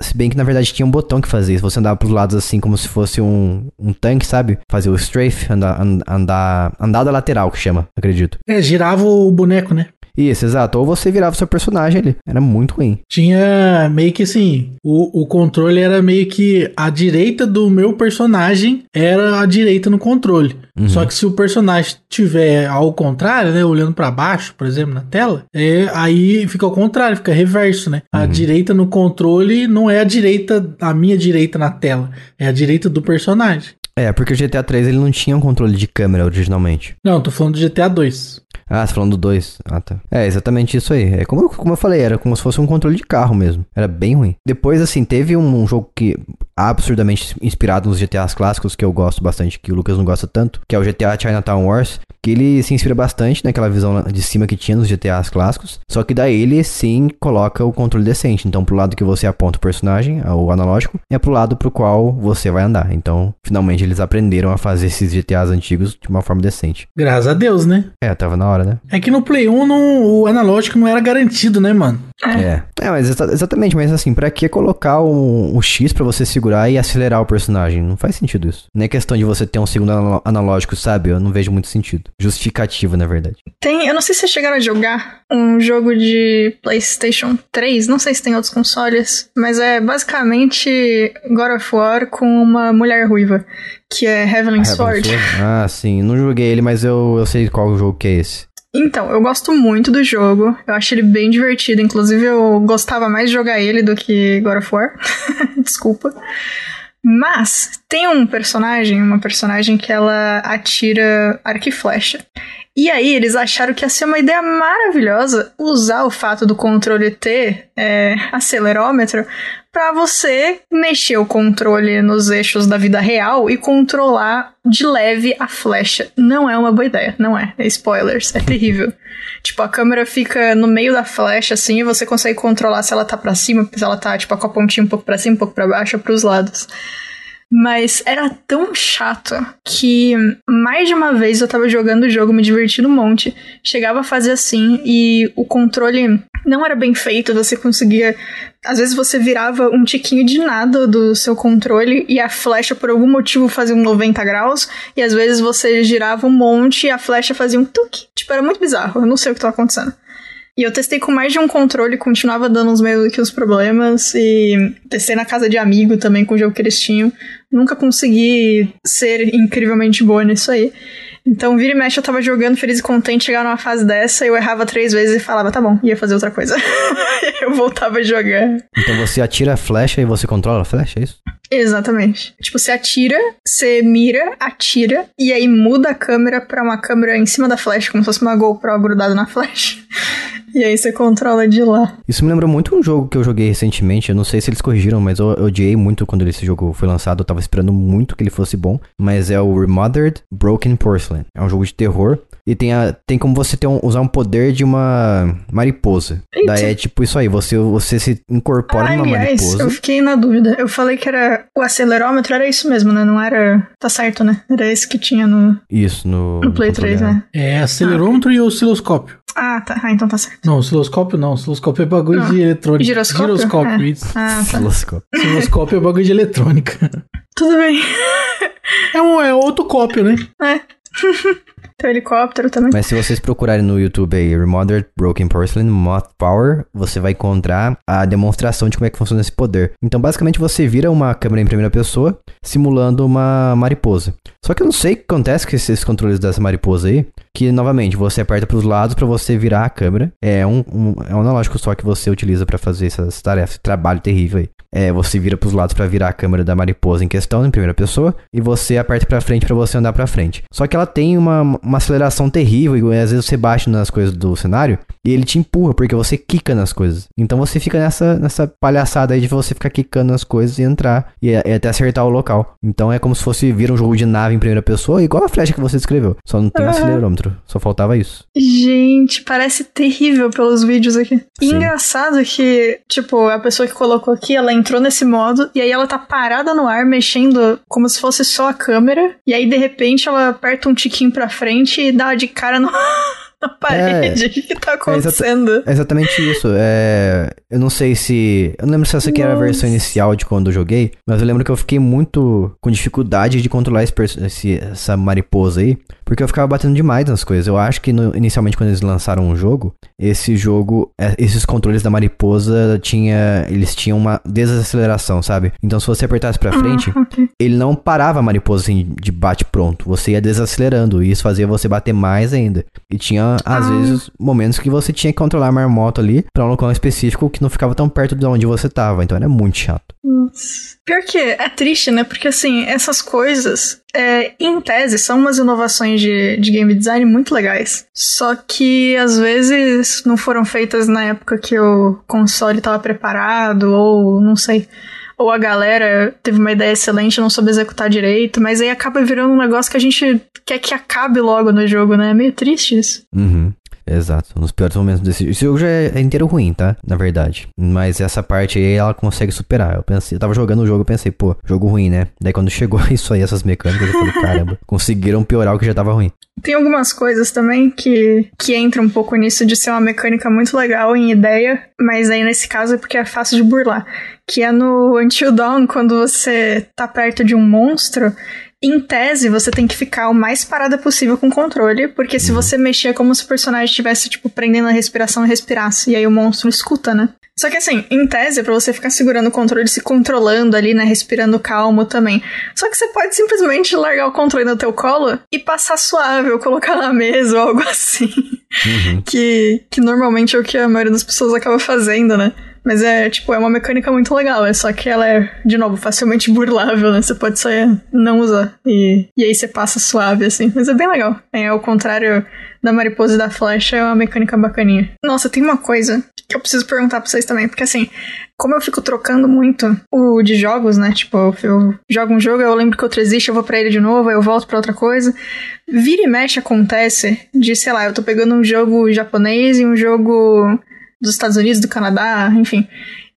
se bem que na verdade tinha um botão que fazia isso. Você andava pros lados assim como se fosse um, um tanque, sabe? Fazia o strafe, andar, andar, andada lateral que chama, acredito. É, girava o boneco, né? Isso, exato. Ou você virava o seu personagem ali. Era muito ruim. Tinha meio que assim, o, o controle era meio que a direita do meu personagem era a direita no controle. Uhum. Só que se o personagem tiver ao contrário, né, olhando para baixo, por exemplo, na tela, é, aí fica ao contrário, fica reverso, né? A uhum. direita no controle não é a direita, a minha direita na tela, é a direita do personagem. É, porque o GTA 3 ele não tinha um controle de câmera originalmente. Não, tô falando do GTA 2. Ah, você tá falando do 2. Ah, tá. É, exatamente isso aí. É como, como eu falei, era como se fosse um controle de carro mesmo. Era bem ruim. Depois, assim, teve um, um jogo que absurdamente inspirado nos GTAs clássicos, que eu gosto bastante, que o Lucas não gosta tanto, que é o GTA Chinatown Wars, que ele se inspira bastante naquela visão de cima que tinha nos GTAs clássicos, só que daí ele sim coloca o controle decente. Então, pro lado que você aponta o personagem, o analógico, é pro lado pro qual você vai andar. Então, finalmente eles aprenderam a fazer esses GTAs antigos de uma forma decente. Graças a Deus, né? É, tava na hora, né? É que no Play 1 não, o analógico não era garantido, né, mano? É. É, mas exatamente, mas assim, pra que colocar o, o X pra você segurar e acelerar o personagem? Não faz sentido isso. Nem é questão de você ter um segundo analógico, sabe? Eu não vejo muito sentido. Justificativa, na verdade. Tem, eu não sei se vocês chegaram a jogar um jogo de PlayStation 3, não sei se tem outros consoles, mas é basicamente God of War com uma mulher ruiva, que é Heavenly Sword. Sword. Ah, sim. Não joguei ele, mas eu, eu sei qual jogo que é esse. Então, eu gosto muito do jogo. Eu acho ele bem divertido. Inclusive, eu gostava mais de jogar ele do que God of War. Desculpa. Mas tem um personagem, uma personagem que ela atira arco e flecha. E aí eles acharam que ia ser uma ideia maravilhosa usar o fato do controle ter é, acelerômetro para você mexer o controle nos eixos da vida real e controlar de leve a flecha. Não é uma boa ideia, não é. é spoilers, é terrível. Tipo, a câmera fica no meio da flecha assim e você consegue controlar se ela tá para cima, se ela tá tipo com a pontinha um pouco para cima, um pouco para baixo ou pros lados. Mas era tão chato que mais de uma vez eu tava jogando o jogo, me divertindo um monte. Chegava a fazer assim e o controle não era bem feito, você conseguia. Às vezes você virava um tiquinho de nada do seu controle e a flecha por algum motivo fazia um 90 graus, e às vezes você girava um monte e a flecha fazia um tuque. Tipo, era muito bizarro, eu não sei o que tava acontecendo. E eu testei com mais de um controle, continuava dando uns meio que os problemas. E testei na casa de amigo também com o jogo que eles tinham. Nunca consegui ser incrivelmente boa nisso aí. Então, vira e mexe, eu tava jogando feliz e contente, chegava numa fase dessa, eu errava três vezes e falava, tá bom, ia fazer outra coisa. eu voltava a jogar. Então você atira a flecha e você controla a flecha, é isso? Exatamente. Tipo, você atira, você mira, atira, e aí muda a câmera pra uma câmera em cima da flecha, como se fosse uma GoPro grudada na flecha. E aí você controla de lá. Isso me lembrou muito um jogo que eu joguei recentemente. Eu não sei se eles corrigiram, mas eu, eu odiei muito quando esse jogo foi lançado. Eu tava esperando muito que ele fosse bom. Mas é o Remothered Broken Porcelain. É um jogo de terror. E tem, a, tem como você ter um, usar um poder de uma mariposa. Eita. Daí é tipo isso aí, você, você se incorpora ah, numa aliás, mariposa. Eu fiquei na dúvida. Eu falei que era. O acelerômetro era isso mesmo, né? Não era. Tá certo, né? Era esse que tinha no. Isso, no. No Play 3, né? É, acelerômetro ah. e osciloscópio. Ah, tá. Ah, então tá certo. Não, osciloscópio não. Osciloscópio é bagulho de eletrônica. Giroscópio? Giroscópio, é. isso. Ah, tá. Osciloscópio. Osciloscópio é bagulho de eletrônica. Tudo bem. é, um, é outro cópio, né? É. Tem helicóptero também. Mas se vocês procurarem no YouTube aí, Remothered Broken Porcelain Moth Power, você vai encontrar a demonstração de como é que funciona esse poder. Então, basicamente, você vira uma câmera em primeira pessoa, simulando uma mariposa. Só que eu não sei o que acontece com esses controles dessa mariposa aí, que, novamente, você aperta pros lados para você virar a câmera. É um, um, é um analógico só que você utiliza para fazer essas tarefas, trabalho terrível aí. É, você vira pros lados para virar a câmera da mariposa em questão, em primeira pessoa, e você aperta para frente para você andar para frente. Só que ela tem uma, uma aceleração terrível, e às vezes você bate nas coisas do cenário e ele te empurra, porque você quica nas coisas. Então você fica nessa, nessa palhaçada aí de você ficar quicando nas coisas e entrar e, e até acertar o local. Então é como se fosse vir um jogo de nave em primeira pessoa, igual a flecha que você descreveu. Só não tem Uhum. acelerômetro. Só faltava isso. Gente, parece terrível pelos vídeos aqui. Sim. engraçado que, tipo, a pessoa que colocou aqui, ela entrou nesse modo e aí ela tá parada no ar, mexendo como se fosse só a câmera. E aí, de repente, ela aperta um tiquinho pra frente e dá de cara no... na parede. O que, tá acontecendo? É exatamente isso. É... Eu não sei se. Eu não lembro se essa aqui era a versão Nossa. inicial de quando eu joguei, mas eu lembro que eu fiquei muito com dificuldade de controlar esse esse- essa mariposa aí, porque eu ficava batendo demais nas coisas. Eu acho que no- inicialmente quando eles lançaram o jogo, esse jogo, é, esses controles da mariposa tinha, eles tinham uma desaceleração, sabe? Então se você apertasse pra frente, Ah, ok. ele não parava a mariposa assim de bate pronto. Você ia desacelerando e isso fazia você bater mais ainda. E tinha, às Ah. vezes, momentos que você tinha que controlar a marmota ali pra um local específico que não ficava tão perto de onde você tava. Então era muito chato. Pior que é triste, né? Porque assim, essas coisas, é, em tese, são umas inovações de, de game design muito legais. Só que às vezes não foram feitas na época que o console estava preparado, ou não sei. Ou a galera teve uma ideia excelente não soube executar direito, mas aí acaba virando um negócio que a gente quer que acabe logo no jogo, né? É meio triste isso. Uhum. Exato, dos piores momentos desse Esse jogo já é é inteiro ruim, tá? Na verdade. Mas essa parte aí ela consegue superar. Eu pensei, eu tava jogando o jogo, eu pensei, pô, jogo ruim, né? Daí quando chegou isso aí, essas mecânicas, eu falei, caramba, conseguiram piorar o que já tava ruim. Tem algumas coisas também que, que entram um pouco nisso de ser uma mecânica muito legal em ideia, mas aí nesse caso é porque é fácil de burlar. Que é no Until Dawn, quando você tá perto de um monstro, em tese você tem que ficar o mais parada possível com o controle, porque se você mexer é como se o personagem estivesse, tipo, prendendo a respiração e respirasse, e aí o monstro escuta, né? Só que assim, em tese, é pra você ficar segurando o controle, se controlando ali, né? Respirando calmo também. Só que você pode simplesmente largar o controle no teu colo e passar suave, ou colocar na mesa ou algo assim. Uhum. que, que normalmente é o que a maioria das pessoas acaba fazendo, né? Mas é, tipo, é uma mecânica muito legal, é só que ela é, de novo, facilmente burlável, né? Você pode só não usar. E, e aí você passa suave, assim. Mas é bem legal. É ao contrário da mariposa e da flecha, é uma mecânica bacaninha. Nossa, tem uma coisa que eu preciso perguntar pra vocês também, porque assim, como eu fico trocando muito o de jogos, né? Tipo, eu, jogo um jogo, eu lembro que outro existe, eu vou pra ele de novo, aí eu volto pra outra coisa. Vira e mexe acontece de, sei lá, eu tô pegando um jogo japonês e um jogo dos Estados Unidos, do Canadá, enfim.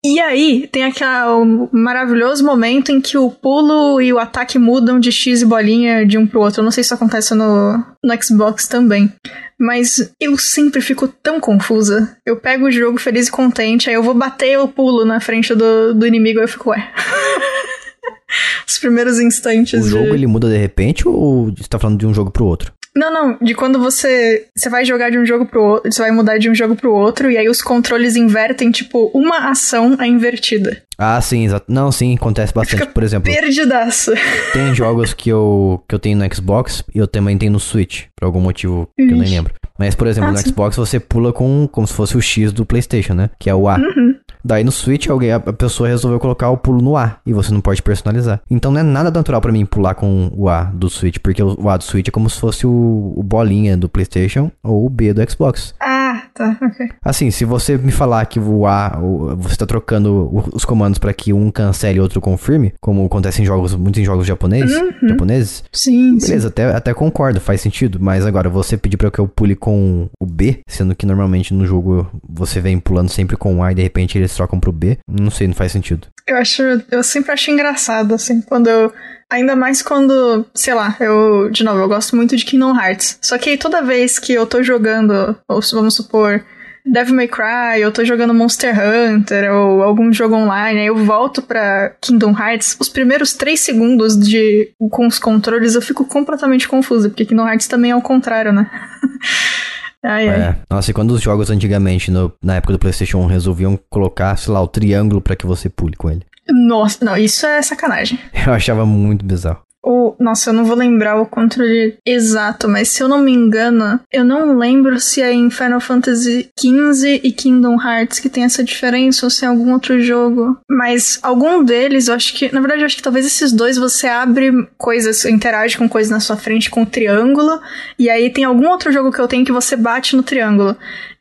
E aí tem aquele maravilhoso momento em que o pulo e o ataque mudam de X e bolinha de um pro outro. Eu não sei se isso acontece no, no Xbox também. Mas eu sempre fico tão confusa. Eu pego o jogo feliz e contente, aí eu vou bater o pulo na frente do, do inimigo e eu fico, ué. Os primeiros instantes. O de- jogo ele muda de repente ou você tá falando de um jogo pro outro? Não, não, de quando você você vai jogar de um jogo pro outro, você vai mudar de um jogo pro outro e aí os controles invertem, tipo, uma ação é invertida. Ah, sim, exato. Não, sim, acontece bastante. Fica Por exemplo, Perdidaço. tem jogos que eu, que eu tenho no Xbox e eu também tenho no Switch, por algum motivo que eu nem lembro. Mas, por exemplo, Ah, no sim. Xbox você pula com como se fosse o X do PlayStation, né? Que é o A. Uhum. Daí no Switch alguém, a pessoa resolveu colocar o pulo no A e você não pode personalizar. Então não é nada natural pra mim pular com o A do Switch, porque o o A do Switch é como se fosse o, o bolinha do PlayStation ou o B do Xbox. Ah, tá, ok. Assim, se você me falar que o A, você tá trocando os comandos pra que um cancele e outro confirme, como acontece em jogos, muito em jogos japoneses, japoneses, Sim, sim. beleza, até, até concordo, faz sentido. Mas agora, você pedir pra que eu pule com o B, sendo que normalmente no jogo você vem pulando sempre com o A e de repente eles trocam pro B, não sei, não faz sentido. Eu acho, eu sempre acho engraçado, assim, quando eu. Ainda mais quando, sei lá, eu. De novo, eu gosto muito de Kingdom Hearts. Só que toda vez que eu tô jogando, ou vamos supor, Devil May Cry, eu tô jogando Monster Hunter ou algum jogo online, aí eu volto pra Kingdom Hearts, os primeiros três segundos de com os controles eu fico completamente confusa, porque Kingdom Hearts também é o contrário, né? ai, ai. É. Nossa, e quando os jogos antigamente, no- na época do PlayStation 1, resolviam colocar, sei lá, o triângulo pra que você pule com ele. Nossa, não, isso é sacanagem. Eu achava muito bizarro. O, nossa, eu não vou lembrar o controle exato, mas se eu não me engano, eu não lembro se é em Final Fantasy XV e Kingdom Hearts que tem essa diferença ou se é algum outro jogo. Mas algum deles, eu acho que, na verdade, eu acho que talvez esses dois você abre coisas, interage com coisas na sua frente com o triângulo, e aí tem algum outro jogo que eu tenho que você bate no triângulo.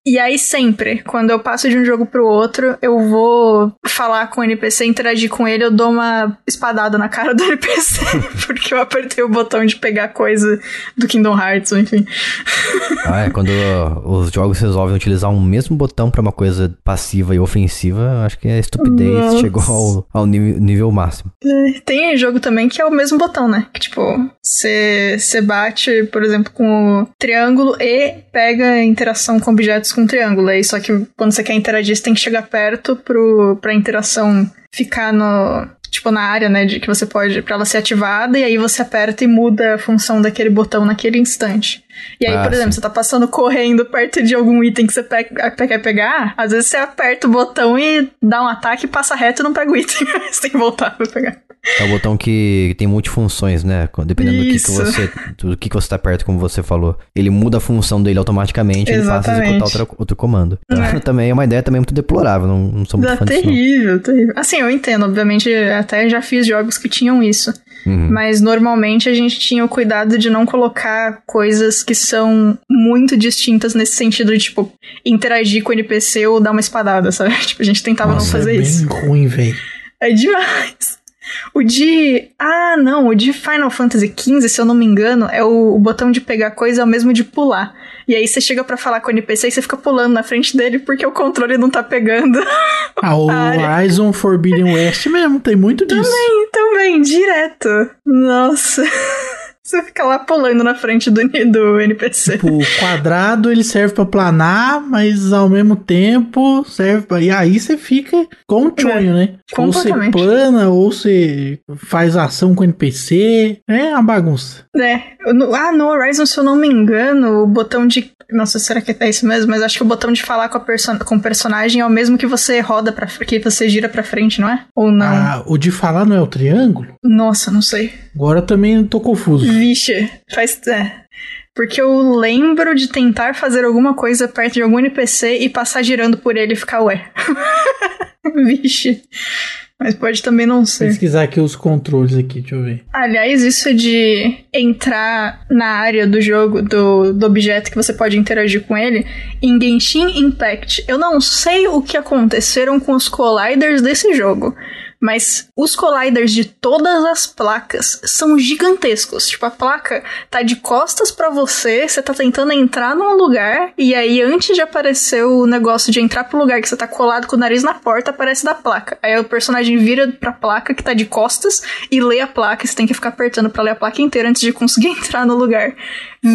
E aí sempre, quando eu passo de um jogo pro outro, eu vou falar com o NPC, interagir com ele, eu dou uma espadada na cara do NPC, porque eu apertei o botão de pegar coisa do Kingdom Hearts, ou enfim. Ah, é, quando os jogos resolvem utilizar um mesmo botão pra uma coisa passiva e ofensiva, acho que a estupidez Nossa. chegou ao, ao nível, nível máximo. Tem jogo também que é o mesmo botão, né? Que tipo, você bate, por exemplo, com o triângulo e pega a interação com objetos com triângulo. Aí só que quando você quer interagir, você tem que chegar perto pro, pra interação ficar no. Tipo, na área, né, de que você pode, pra ela ser ativada, e aí você aperta e muda a função daquele botão naquele instante. E aí, Ah, por exemplo, sim. você tá passando correndo perto de algum item que você pega, quer pegar, às vezes você aperta o botão e dá um ataque, passa reto e não pega o item. você tem que voltar pra pegar. É o botão que tem multifunções, né? Dependendo do que, que você do que, que você tá perto, como você falou. Ele muda a função dele automaticamente e ele passa a executar outro, outro comando. É. também é uma ideia também muito deplorável, não, não sou muito Dá fã disso. não. terrível, terrível. Assim, eu entendo, obviamente, até já fiz jogos que tinham isso. Uhum. Mas normalmente a gente tinha o cuidado de não colocar coisas que são muito distintas nesse sentido de, tipo, interagir com o NPC ou dar uma espadada, sabe? Tipo, a gente tentava Nossa, não fazer é bem isso. ruim, velho. É demais. O de. Ah, não, o de Final Fantasy XV, se eu não me engano, é o, o botão de pegar coisa é o mesmo de pular. E aí você chega pra falar com o NPC e você fica pulando na frente dele porque o controle não tá pegando. Ah, o. Horizon Forbidden West mesmo, tem muito disso. Também, direto. Nossa. Você fica lá pulando na frente do, do NPC. Tipo, o quadrado ele serve pra planar, mas ao mesmo tempo serve pra. E aí você fica com o chonho, né? Tipo, ou você É, plana, ou você faz ação com o NPC. É uma bagunça. É. No- ah, no Horizon, se eu não me engano, o botão de. Nossa, será que é isso mesmo? Mas acho que o botão de falar com, a perso... com o personagem é o mesmo que você roda pra que você gira pra frente, não é? Ou não? Ah, o de falar não é o triângulo? Nossa, não sei. Agora também tô confuso. Vixe, faz. É. Porque eu lembro de tentar fazer alguma coisa perto de algum NPC e passar girando por ele e ficar, ué. Vixe. Mas pode também não ser. Pesquisar aqui os controles aqui, deixa eu ver. Aliás, isso de entrar na área do jogo, do, do objeto que você pode interagir com ele, em Genshin Impact, eu não sei o que aconteceram com os colliders desse jogo. Mas os colliders de todas as placas são gigantescos. Tipo, a placa tá de costas pra você, você tá tentando entrar num lugar, e aí antes de aparecer o negócio de entrar pro lugar que você tá colado com o nariz na porta, aparece da placa. Aí o personagem vira pra placa que tá de costas e lê a placa. Você tem que ficar apertando pra ler a placa inteira antes de conseguir entrar no lugar.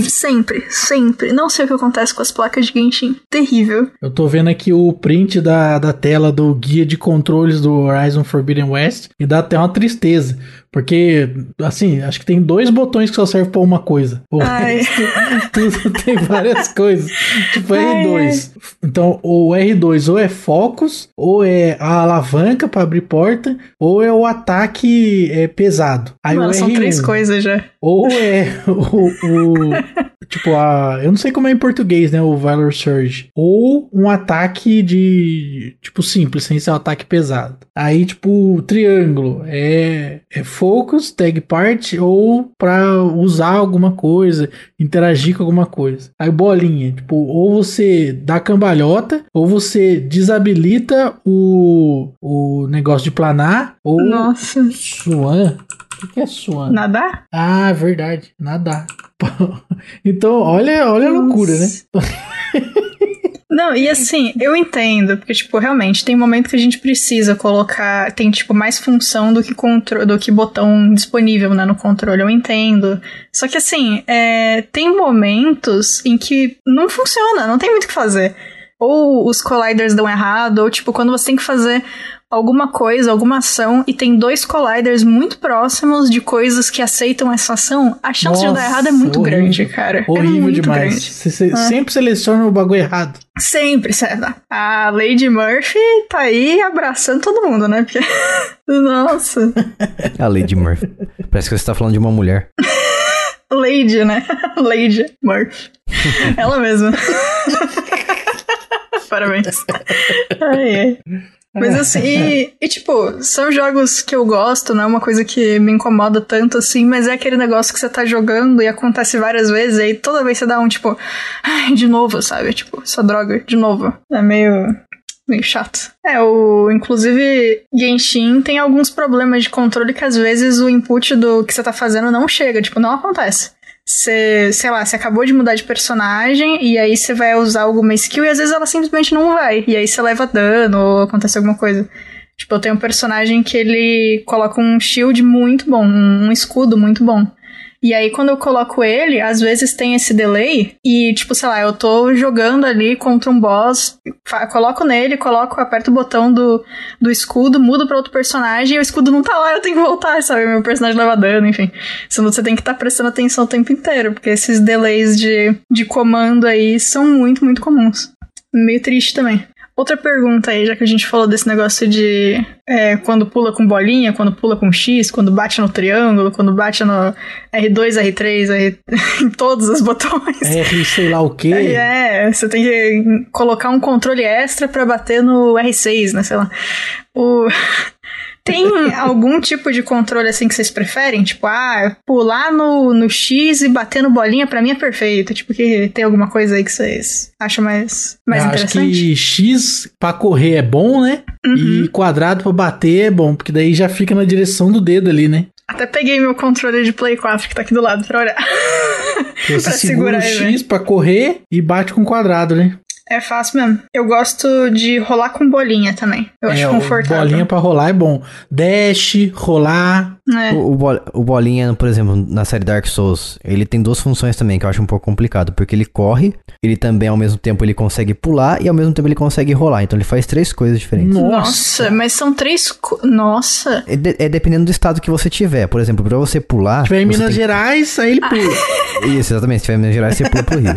Sempre, sempre. Não sei o que acontece com as placas de Genshin. Terrível. Eu tô vendo aqui o print da, da tela do guia de controles do Horizon Forbidden West e dá até uma tristeza. Porque, assim, acho que tem dois botões que só servem pra uma coisa. O Ai. resto, tudo tem várias coisas. Tipo Ai, R2. Então, o R2 ou é focus, ou é a alavanca pra abrir porta, ou é o ataque é, pesado. Aí Mano, o são R1, três coisas já. ou é o, o- tipo a, eu não sei como é em português, né, o Valor Surge, ou um ataque de tipo simples, sem ser um ataque pesado. Aí tipo o triângulo é, é focus, tag part ou pra usar alguma coisa, interagir com alguma coisa. Aí bolinha, tipo, ou você dá cambalhota, ou você desabilita o, o negócio de planar, ou Nossa. Swan. O que é Swan? Nadar? Ah, verdade. Nadar. então, olha, olha a loucura, né? Não, e assim, eu entendo, porque, tipo, realmente, tem momento que a gente precisa colocar, tem, tipo, mais função do que, contro do que botão disponível, né, no controle, eu entendo. Só que, assim, é, tem momentos em que não funciona, não tem muito o que fazer. ou os colliders dão errado, ou tipo, quando você tem que fazer alguma coisa, alguma ação, e tem dois colliders muito próximos de coisas que aceitam essa ação, a chance Nossa, de dar errado é muito horrível, grande, cara. É horrível é demais. Grande. Você é. sempre seleciona o bagulho errado. Sempre, certo. A Lady Murphy tá aí abraçando todo mundo, né? Porque... Nossa. A Lady Murphy. Parece que você tá falando de uma mulher. Lady, né? Lady Murphy. Ela mesma. Parabéns. Ai, ai. Mas assim, e, e, tipo, são jogos que eu gosto, não é uma coisa que me incomoda tanto assim, mas é aquele negócio que você tá jogando e acontece várias vezes, e aí toda vez você dá um tipo, ai, de novo, sabe? Tipo, essa droga, de novo. É meio. Meio chato. É, o. Inclusive, Genshin tem alguns problemas de controle que às vezes o input do que você tá fazendo não chega, tipo, não acontece. Você, sei lá, você acabou de mudar de personagem e aí você vai usar alguma skill e às vezes ela simplesmente não vai. E aí você leva dano ou acontece alguma coisa. Tipo, eu tenho um personagem que ele coloca um shield muito bom, um escudo muito bom. E aí, quando eu coloco ele, às vezes tem esse delay e, tipo, sei lá, eu tô jogando ali contra um boss, coloco nele, coloco, aperto o botão do, do escudo, mudo pra outro personagem e o escudo não tá lá, eu tenho que voltar, sabe? Meu personagem leva dano, enfim. Senão você tem que estar tá prestando atenção o tempo inteiro, porque esses delays de, de comando aí são muito, muito comuns. Meio triste também. Outra pergunta aí, já que a gente falou desse negócio de é, quando pula com bolinha, quando pula com X, quando bate no triângulo, quando bate no R2, R3, R... em todos os botões. R sei lá o quê. É, você tem que colocar um controle extra para bater no R6, né, sei lá. O... Tem algum tipo de controle assim que vocês preferem? Tipo, ah, pular no, no X e bater no bolinha pra mim é perfeito. Tipo, que tem alguma coisa aí que vocês acham mais, mais Eu interessante? Acho que X pra correr é bom, né? Uhum. E quadrado pra bater é bom, porque daí já fica na direção do dedo ali, né? Até peguei meu controle de Play 4 que tá aqui do lado pra olhar. Você pra segura o X aí, pra correr e bate com quadrado, né? É fácil mesmo. Eu gosto de rolar com bolinha também. Eu é, acho confortável. Bolinha pra rolar é bom. Dash, rolar. É. O, o, bol, o, bolinha, por exemplo, na série Dark Souls, ele tem duas funções também que eu acho um pouco complicado. Porque ele corre, ele também ao mesmo tempo ele consegue pular e ao mesmo tempo ele consegue rolar. Então ele faz três coisas diferentes. Nossa, mas são três. Nossa. É, de, é, dependendo do estado que você tiver. Por exemplo, pra você pular. Se tiver em Minas Gerais, aí ele pula. Isso, exatamente. Se tiver em Minas Gerais, você pula pro Rio.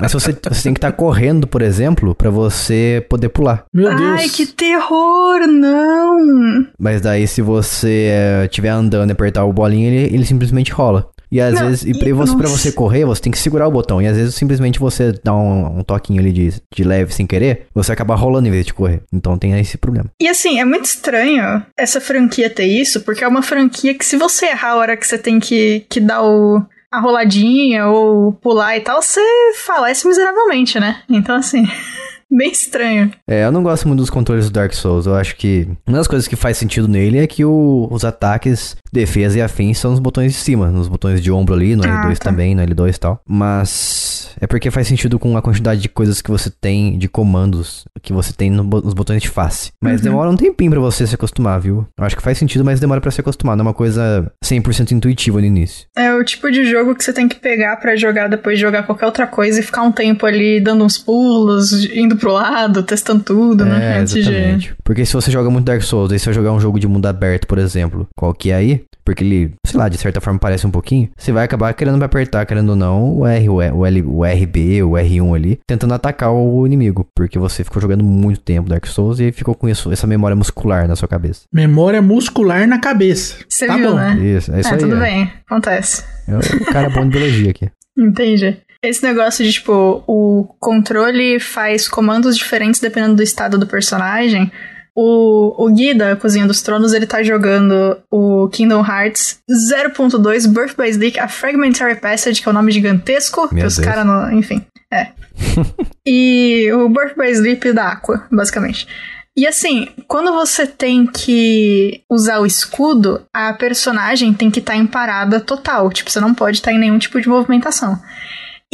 mas você, você tem que estar tá correndo por exemplo, para você poder pular. Meu Deus. Ai, que terror, não! Mas daí, se você estiver andando e apertar o bolinho, ele, ele simplesmente rola. E às não, vezes, e pra, você, pra você correr, você tem que segurar o botão. E às vezes, simplesmente você dá um, um toquinho ali de, de leve sem querer, você acaba rolando em vez de correr. Então tem esse problema. E assim, é muito estranho essa franquia ter isso, porque é uma franquia que se você errar a hora que você tem que, que dar o, a roladinha ou pular e tal, você falece miseravelmente, né? Então, assim. bem estranho. É, eu não gosto muito dos controles do Dark Souls. Eu acho que uma das coisas que faz sentido nele é que o, os ataques, defesa e afins são nos botões de cima, nos botões de ombro ali, no ah, L2 tá. também, no L2 e tal. Mas é porque faz sentido com a quantidade de coisas que você tem, de comandos que você tem no, nos botões de face. Mas uhum. demora um tempinho pra você se acostumar, viu? Eu acho que faz sentido, mas demora para se acostumar. Não é uma coisa 100% intuitiva no início. É o tipo de jogo que você tem que pegar para jogar depois de jogar qualquer outra coisa e ficar um tempo ali dando uns pulos, indo pro lado, testando tudo, né? É, exatamente. De... Porque se você joga muito Dark Souls, aí se você jogar um jogo de mundo aberto, por exemplo, qual que é aí? Porque ele, sei lá, de certa forma parece um pouquinho, você vai acabar querendo apertar, querendo ou não, o R, o, L, o RB, o R1 ali, tentando atacar o inimigo. Porque você ficou jogando muito tempo Dark Souls e ficou com isso, essa memória muscular na sua cabeça. Memória muscular na cabeça. Você tá viu, bom. né? Isso, é isso é, aí. Tudo é. bem, acontece. É o cara bom de biologia aqui. Entendi. Esse negócio de, tipo, o controle faz comandos diferentes dependendo do estado do personagem. O, o Gui da Cozinha dos Tronos, ele tá jogando o Kingdom Hearts 0.2 Birth by Sleep, a Fragmentary Passage, que é um nome gigantesco, Meu que os caras não... Enfim, é. e o Birth by Sleep da Aqua, basicamente. E assim, quando você tem que usar o escudo, a personagem tem que estar tá em parada total. Tipo, você não pode estar tá em nenhum tipo de movimentação.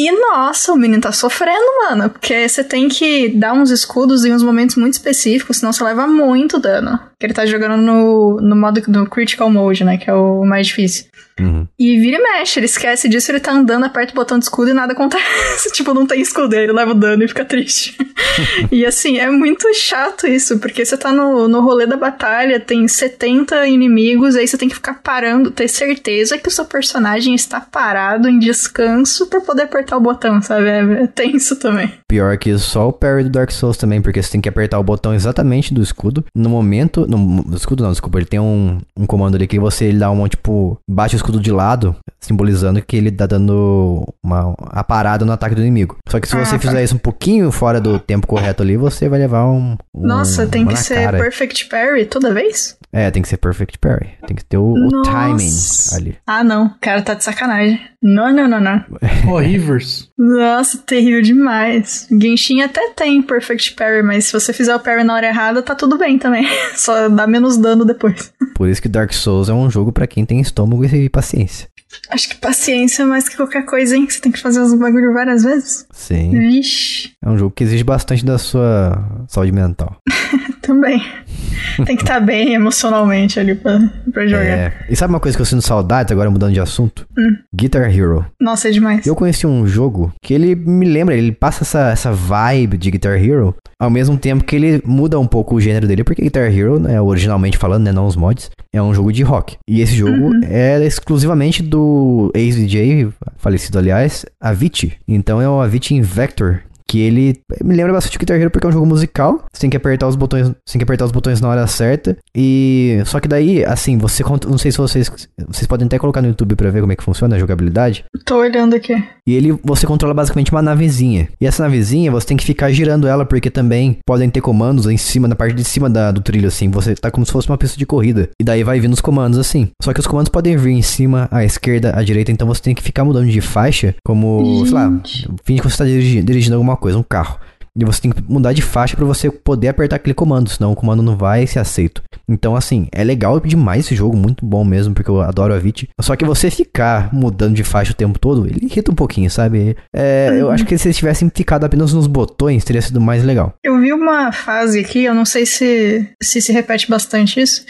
E nossa, o menino tá sofrendo, mano. Porque você tem que dar uns escudos em uns momentos muito específicos, senão você leva muito dano. Que ele tá jogando no, no modo do Critical Mode, né? Que é o mais difícil. Uhum. E vira e mexe, ele esquece disso, ele tá andando, aperta o botão de escudo e nada acontece. tipo, não tem escudo, aí ele leva o dano e fica triste. e assim, é muito chato isso, porque você tá no, no rolê da batalha, tem 70 inimigos, aí você tem que ficar parando, ter certeza que o seu personagem está parado em descanso para poder apertar o botão, sabe? É, é tenso também. Pior que só o parry do Dark Souls também, porque você tem que apertar o botão exatamente do escudo. No momento. No, do escudo não, desculpa, ele tem um, um comando ali que você ele dá um tipo. Bate o escudo de lado, simbolizando que ele tá dando uma a parada no ataque do inimigo. Só que se você Ah, tá. fizer isso um pouquinho fora do tempo correto ali, você vai levar um. um Nossa, tem que ser cara. perfect parry toda vez? É, tem que ser perfect parry. Tem que ter o, o timing ali. Ah, não. O cara tá de sacanagem. Não, não, não, não. Horrivers. Nossa, terrível demais. Genshin até tem Perfect Parry, mas se você fizer o parry na hora errada, tá tudo bem também. Só dá menos dano depois. Por isso que Dark Souls é um jogo pra quem tem estômago e paciência. Acho que paciência é mais que qualquer coisa, hein? Você tem que fazer os bagulho várias vezes. Sim. Vixe, É um jogo que exige bastante da sua saúde mental. também. Tem que estar bem emocionalmente ali pra, pra jogar. É. E sabe uma coisa que eu sinto saudades, agora mudando de assunto? Hum. Guitar Hero. Nossa, é demais. Eu conheci um jogo que ele me lembra, ele passa essa, essa vibe de Guitar Hero, ao mesmo tempo que ele muda um pouco o gênero dele, porque Guitar Hero, né, originalmente falando, né, não os mods, é um jogo de rock. E esse jogo Uhum. é exclusivamente do ex-DJ, falecido aliás, Avicii. Então é o Avicii Invector, que ele me lembra bastante de Guitar Hero porque é um jogo musical. Você tem que apertar os botões, você tem que apertar os botões na hora certa. E só que daí, assim, você não sei se vocês vocês podem até colocar no YouTube pra ver como é que funciona a jogabilidade. Tô olhando aqui. E ele, você controla basicamente uma navezinha. E essa navezinha, você tem que ficar girando ela, porque também podem ter comandos em cima, na parte de cima da, do trilho, assim. Você tá como se fosse uma pista de corrida. E daí vai vindo os comandos, assim. Só que os comandos podem vir em cima, à esquerda, à direita. Então você tem que ficar mudando de faixa, como, sei lá, Gente. finge que você tá dirigi- dirigindo alguma coisa, um carro. E você tem que mudar de faixa pra você poder apertar aquele comando, senão o comando não vai ser aceito. Então, assim, é legal demais esse jogo, muito bom mesmo, porque eu adoro a Vit. Só que você ficar mudando de faixa o tempo todo, ele irrita um pouquinho, sabe? É, Eu acho que se eles tivessem ficado apenas nos botões, teria sido mais legal. Eu vi uma fase aqui, eu não sei se se, se repete bastante isso,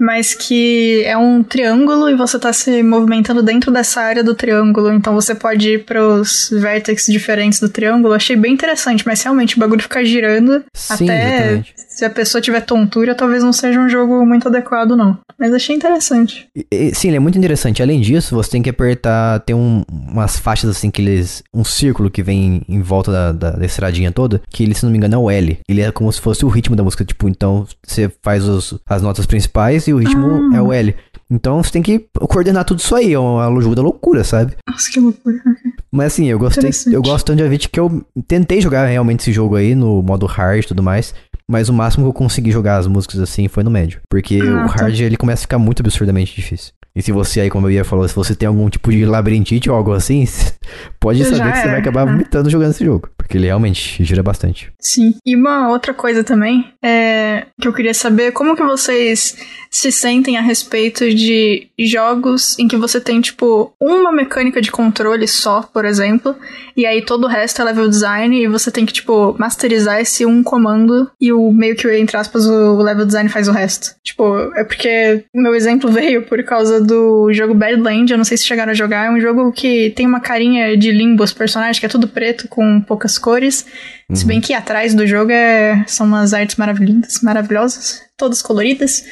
mas que é um triângulo e você tá se movimentando dentro dessa área do triângulo, então você pode ir pros vértices diferentes do triângulo. Achei bem interessante, mas realmente o bagulho fica girando Sim, até exatamente. se a pessoa tiver tontura, talvez não seja um jogo muito adequado não. Mas achei interessante. Sim, ele é muito interessante. Além disso, você tem que apertar. Tem um- umas faixas assim que eles. Um círculo que vem em volta da, da, da estradinha toda. Que ele, se não me engano, é o L. Ele é como se fosse o ritmo da música. Tipo, então você faz os- as notas principais e o ritmo Ah. é o L. Então você tem que coordenar tudo isso aí. É uma jogo da loucura, sabe? Nossa, que loucura. Mas assim, eu gostei. Eu gosto tanto de Avit que eu tentei jogar realmente esse jogo aí no modo hard e tudo mais. Mas o máximo que eu consegui jogar as músicas assim foi no médio. Porque Ah, o tá. hard ele começa a ficar muito absurdamente difícil. E se você aí, como eu ia falar, se você tem algum tipo de labirintite ou algo assim, pode saber que você vai acabar Ah. vomitando jogando esse jogo. Porque ele realmente gira bastante. Sim. E uma outra coisa também é que eu queria saber como que vocês se sentem a respeito de jogos em que você tem, tipo, uma mecânica de controle só, por exemplo, e aí todo o resto é level design e você tem que, tipo, masterizar esse um comando e o meio que, entre aspas, o level design faz o resto. Tipo, é porque meu exemplo veio por causa do jogo Badland, eu não sei se chegaram a jogar, é um jogo que tem uma carinha de limbo, os personagens, que é tudo preto com poucas cores. Se bem que atrás do jogo é, são umas artes maravilhosas, maravilhosas, todas coloridas.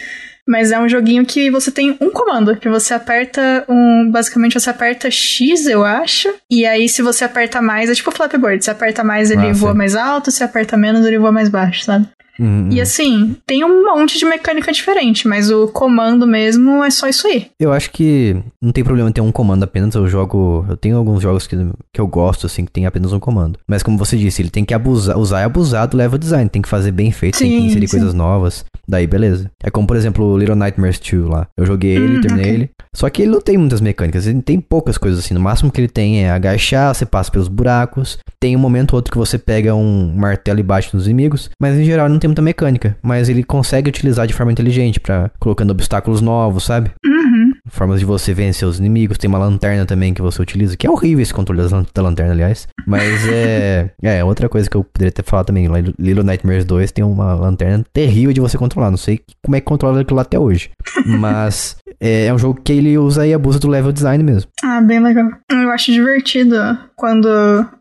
Mas é um joguinho que você tem um comando, que você aperta um. Basicamente você aperta X, eu acho. E aí, se você aperta mais, é tipo Flappy Bird. Se aperta mais, ele Ah, voa sim. mais alto, se aperta menos, ele voa mais baixo, sabe? Uhum. E assim, tem um monte de mecânica diferente, mas o comando mesmo é só isso aí. Eu acho que não tem problema ter um comando apenas. Eu jogo. Eu tenho alguns jogos que, que eu gosto, assim, que tem apenas um comando. Mas como você disse, ele tem que abusar, usar e abusar do level design. Tem que fazer bem feito, tem que Sim, inserir sim. coisas novas. Daí, beleza. É como, por exemplo, o Little Nightmares 2 lá. Eu joguei ele, Hum, terminei ok. ele. Só que ele não tem muitas mecânicas, ele tem poucas coisas assim. No máximo que ele tem é agachar, você passa pelos buracos. Tem um momento ou outro que você pega um martelo e bate nos inimigos. Mas em geral não tem muita mecânica. Mas ele consegue utilizar de forma inteligente pra colocando obstáculos novos, sabe? Uhum. formas de você vencer os inimigos. Tem uma lanterna também que você utiliza, que é horrível esse controle da lanterna, aliás. Mas é. É, outra coisa que eu poderia ter falado também. Little Nightmares 2 tem uma lanterna terrível de você controlar. Não sei como é que controla aquilo até hoje. Mas é, é um jogo que ele usa e abusa do level design mesmo. Ah, bem legal. Eu acho divertido quando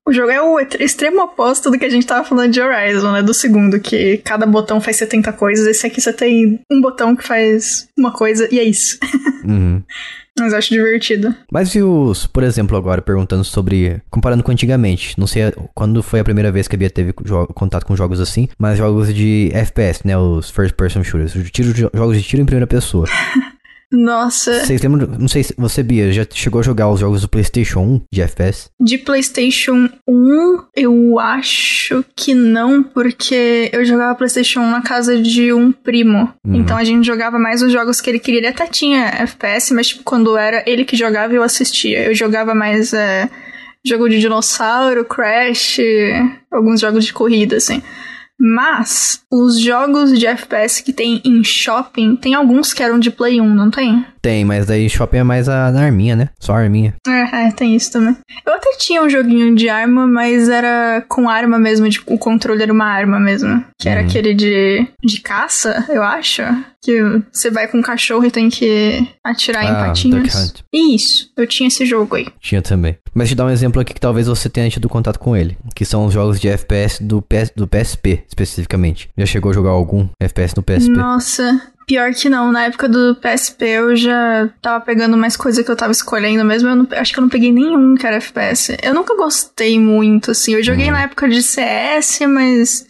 o jogo é o extremo oposto do que a gente tava falando de Horizon, né? Do segundo, que cada botão faz 70 coisas. Esse aqui você tem um botão que faz uma coisa e é isso. Uhum. Mas acho divertido. Mas e os, por exemplo, agora perguntando sobre. Comparando com antigamente. Não sei quando foi a primeira vez que a Bia teve contato com jogos assim, mas jogos de FPS, né? Os first person shooters. Tiro, jogos de tiro em primeira pessoa. Nossa. Vocês lembram? Não sei se você, Bia, já chegou a jogar os jogos do PlayStation 1 de FPS? De PlayStation 1, eu acho que não, porque eu jogava PlayStation 1 na casa de um primo. Uhum. Então a gente jogava mais os jogos que ele queria. Ele até tinha FPS, mas tipo, quando era ele que jogava, eu assistia. Eu jogava mais é, jogo de dinossauro, Crash, alguns jogos de corrida, assim. Mas os jogos de FPS que tem em shopping, tem alguns que eram de Play 1, não tem? Tem, mas daí shopping é mais a, na arminha, né? Só a arminha. É, é, tem isso também. Eu até tinha um joguinho de arma, mas era com arma mesmo, o controle era uma arma mesmo. Que era uhum. aquele de, de caça, eu acho. Que você vai com um cachorro e tem que atirar ah, em patinhos. Isso, eu tinha esse jogo aí. Tinha também. Mas te dar um exemplo aqui que talvez você tenha tido contato com ele. Que são os jogos de FPS do, PS, do PSP, especificamente. Já chegou a jogar algum FPS no PSP? Nossa, Pior que não, na época do PSP eu já tava pegando mais coisa que eu tava escolhendo mesmo. Eu não, acho que eu não peguei nenhum que era FPS. Eu nunca gostei muito, assim. Eu joguei uhum. na época de CS, mas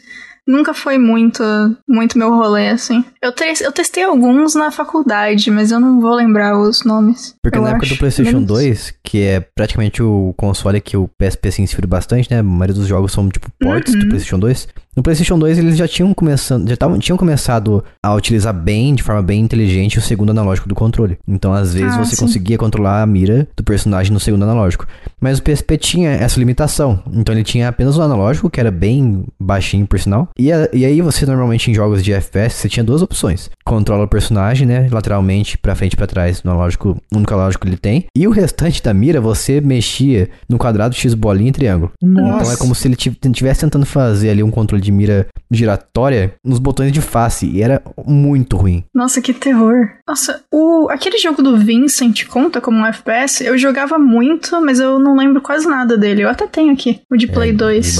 nunca foi muito, muito meu rolê, assim. Eu, te, eu testei alguns na faculdade, mas eu não vou lembrar os nomes. Porque na época do PlayStation Menos... 2, que é praticamente o console que o PSP se inspira bastante, né? A maioria dos jogos são tipo ports uhum. do PlayStation 2. No PlayStation 2 eles já tinham começado, já tavam, tinham começado a utilizar bem, de forma bem inteligente, o segundo analógico do controle. Então, às vezes, ah, você sim. conseguia controlar a mira do personagem no segundo analógico. Mas o PSP tinha essa limitação. Então, ele tinha apenas o analógico, que era bem baixinho, por sinal. E, a, e aí, você normalmente em jogos de FPS, você tinha duas opções: controla o personagem, né, lateralmente, para frente e pra trás, no analógico, único analógico que ele tem. E o restante da mira, você mexia no quadrado, X, bolinha e triângulo. Nossa. Então, é como se ele estivesse tentando fazer ali um controle de mira giratória nos botões de face. E era muito ruim. Nossa, que terror. Nossa, o, aquele jogo do Vincent conta como um FPS? Eu jogava muito, mas eu não lembro quase nada dele. Eu até tenho aqui, o de Play é, 2.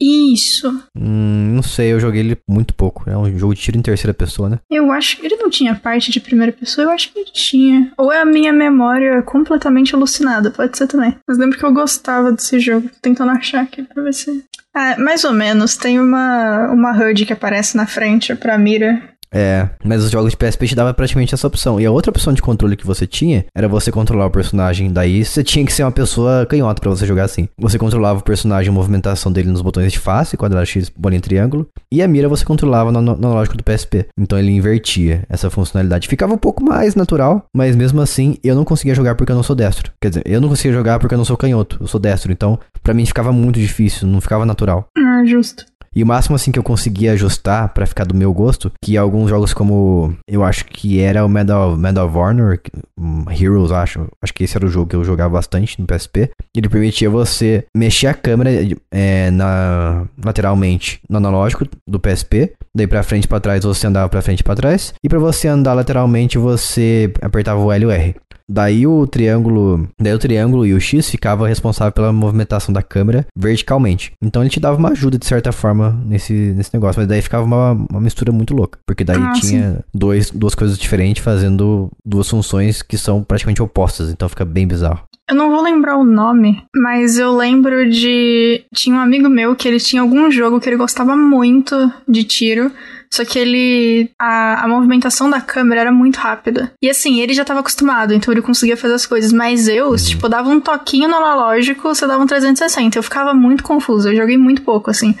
Isso. Hum, não sei, eu joguei ele muito pouco. É um jogo de tiro em terceira pessoa, né? Eu acho que ele não tinha parte de primeira pessoa, eu acho que ele tinha. Ou é a minha memória completamente alucinada, pode ser também. Mas lembro que eu gostava desse jogo. Tô tentando achar aqui pra ver se. Ah, mais ou menos. Tem uma, uma HUD que aparece na frente pra mira. É, mas os jogos de PSP te dava praticamente essa opção. E a outra opção de controle que você tinha era você controlar o personagem. Daí você tinha que ser uma pessoa canhota para você jogar assim. Você controlava o personagem, a movimentação dele nos botões de face, quadrado X, bolinha triângulo. E a mira você controlava no, no, no lógico do PSP. Então ele invertia essa funcionalidade. Ficava um pouco mais natural, mas mesmo assim eu não conseguia jogar porque eu não sou destro. Quer dizer, eu não conseguia jogar porque eu não sou canhoto, eu sou destro. Então, para mim ficava muito difícil, não ficava natural. Ah, justo. E o máximo assim que eu conseguia ajustar para ficar do meu gosto, que alguns jogos como eu acho que era o Medal, Medal of Honor, um, Heroes, acho. Acho que esse era o jogo que eu jogava bastante no PSP. Ele permitia você mexer a câmera é, na lateralmente no analógico do PSP. Daí para frente para trás você andava para frente e para trás. E para você andar lateralmente você apertava o L e o R. Daí o triângulo, daí o triângulo e o X ficava responsável pela movimentação da câmera verticalmente. Então ele te dava uma ajuda de certa forma nesse, nesse negócio, mas daí ficava uma, uma mistura muito louca, porque daí ah, tinha dois, duas coisas diferentes fazendo duas funções que são praticamente opostas, então fica bem bizarro. Eu não vou lembrar o nome, mas eu lembro de. Tinha um amigo meu que ele tinha algum jogo que ele gostava muito de tiro. Só que ele. A, a movimentação da câmera era muito rápida. E assim, ele já estava acostumado, então ele conseguia fazer as coisas. Mas eu, uhum. tipo, dava um toquinho no analógico, você dava um 360. Eu ficava muito confuso. Eu joguei muito pouco, assim.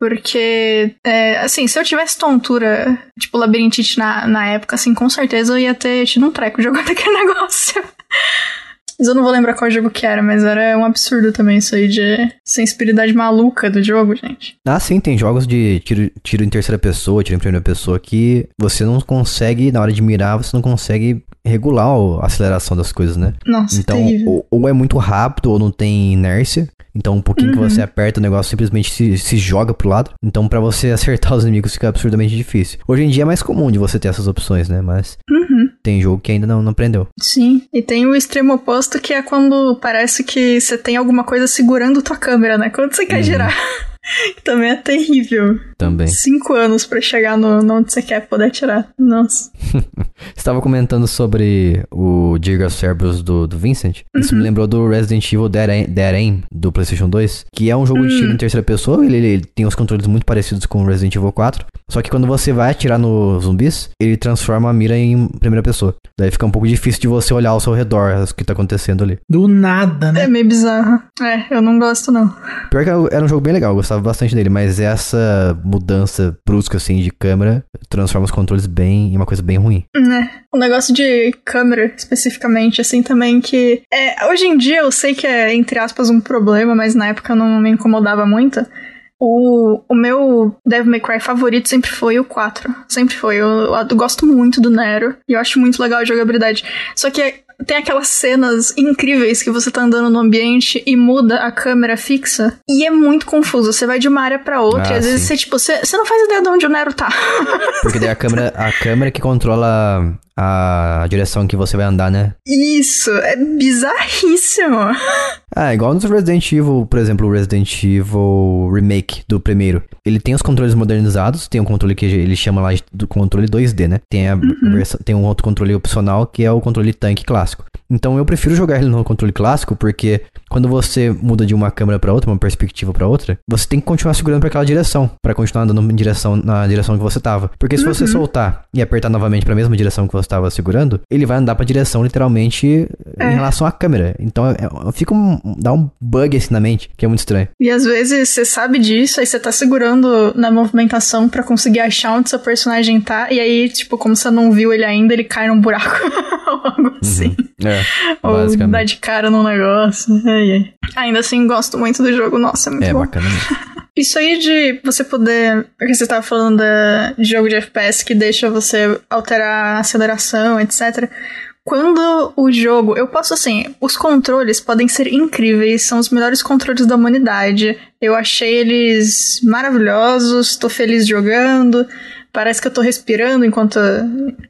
Porque, é, assim, se eu tivesse tontura, tipo, labirintite na, na época, assim, com certeza eu ia ter tido um treco jogando aquele negócio. Mas eu não vou lembrar qual jogo que era, mas era um absurdo também isso aí de sensibilidade maluca do jogo, gente. Ah, sim, tem jogos de tiro, tiro em terceira pessoa, tiro em primeira pessoa que você não consegue, na hora de mirar, você não consegue regular a aceleração das coisas, né? Nossa, Então, ou, ou é muito rápido ou não tem inércia. Então, um pouquinho que você aperta, o negócio simplesmente se, se joga pro lado. Então, pra você acertar os inimigos fica absurdamente difícil. Hoje em dia é mais comum de você ter essas opções, né? Mas Uhum. tem jogo que ainda não, não aprendeu Sim, e tem o extremo oposto que é quando parece que você tem alguma coisa segurando tua câmera, né? Quando você quer girar. Também é terrível. também. Cinco anos pra chegar no, no onde você quer poder atirar. Nossa. Você estava comentando sobre o Diga Cerberus do, do Vincent. Isso me lembrou do Resident Evil Dead Aim, Dead Aim, do PlayStation 2, que é um jogo de tiro em terceira pessoa. Ele, ele tem os controles muito parecidos com o Resident Evil 4. Só que quando você vai atirar nos zumbis, ele transforma a mira em primeira pessoa. Daí fica um pouco difícil de você olhar ao seu redor o que tá acontecendo ali. Do nada, É né? meio bizarro. É, eu não gosto não. Pior que era um jogo bem legal, eu gostava bastante dele, mas essa mudança brusca assim de câmera transforma os controles bem em uma coisa bem ruim. É, o negócio de câmera, especificamente, assim, também que... É, hoje em dia eu sei que é, entre aspas, um problema, mas na época não me incomodava muito. O, o meu Devil May Cry favorito sempre foi o 4. Sempre foi. Eu, eu gosto muito do Nero e eu acho muito legal a jogabilidade. Só que tem aquelas cenas incríveis que você tá andando no ambiente e muda a câmera fixa. E é muito confuso. Você vai de uma área pra outra Ah, e às vezes sim. você, tipo, você, você não faz ideia de onde o Nero tá. Porque daí a câmera, a câmera que controla a direção que você vai andar, né? Isso, é bizarríssimo. Ah, igual nos Resident Evil, por exemplo, o Resident Evil Remake do primeiro. Ele tem os controles modernizados, tem um controle que ele chama lá do controle 2D, né? Tem, a versão- tem um outro controle opcional que é o controle tanque clássico. Então eu prefiro jogar ele no controle clássico porque quando você muda de uma câmera pra outra, uma perspectiva pra outra, você tem que continuar segurando pra aquela direção, pra continuar andando em direção na direção que você tava. Porque se você soltar e apertar novamente pra mesma direção que você tava segurando, ele vai andar pra direção literalmente É. em relação à câmera. Então é- é- fica um, dá um bug assim na mente, que é muito estranho. E às vezes você sabe disso, aí você tá segurando na movimentação pra conseguir achar onde seu personagem tá, e aí, tipo, como você não viu ele ainda, ele cai num buraco. Algo assim. É, Ou basicamente. de cara num negócio. Ai, ai. Ainda assim, gosto muito do jogo. Nossa, é muito É bom. bacana mesmo. Isso aí de você poder. Porque você tava falando de jogo de FPS que deixa você alterar a aceleração, etc. Quando o jogo. Eu posso assim. Os controles podem ser incríveis, são os melhores controles da humanidade. Eu achei eles maravilhosos, tô feliz jogando. Parece que eu tô respirando enquanto.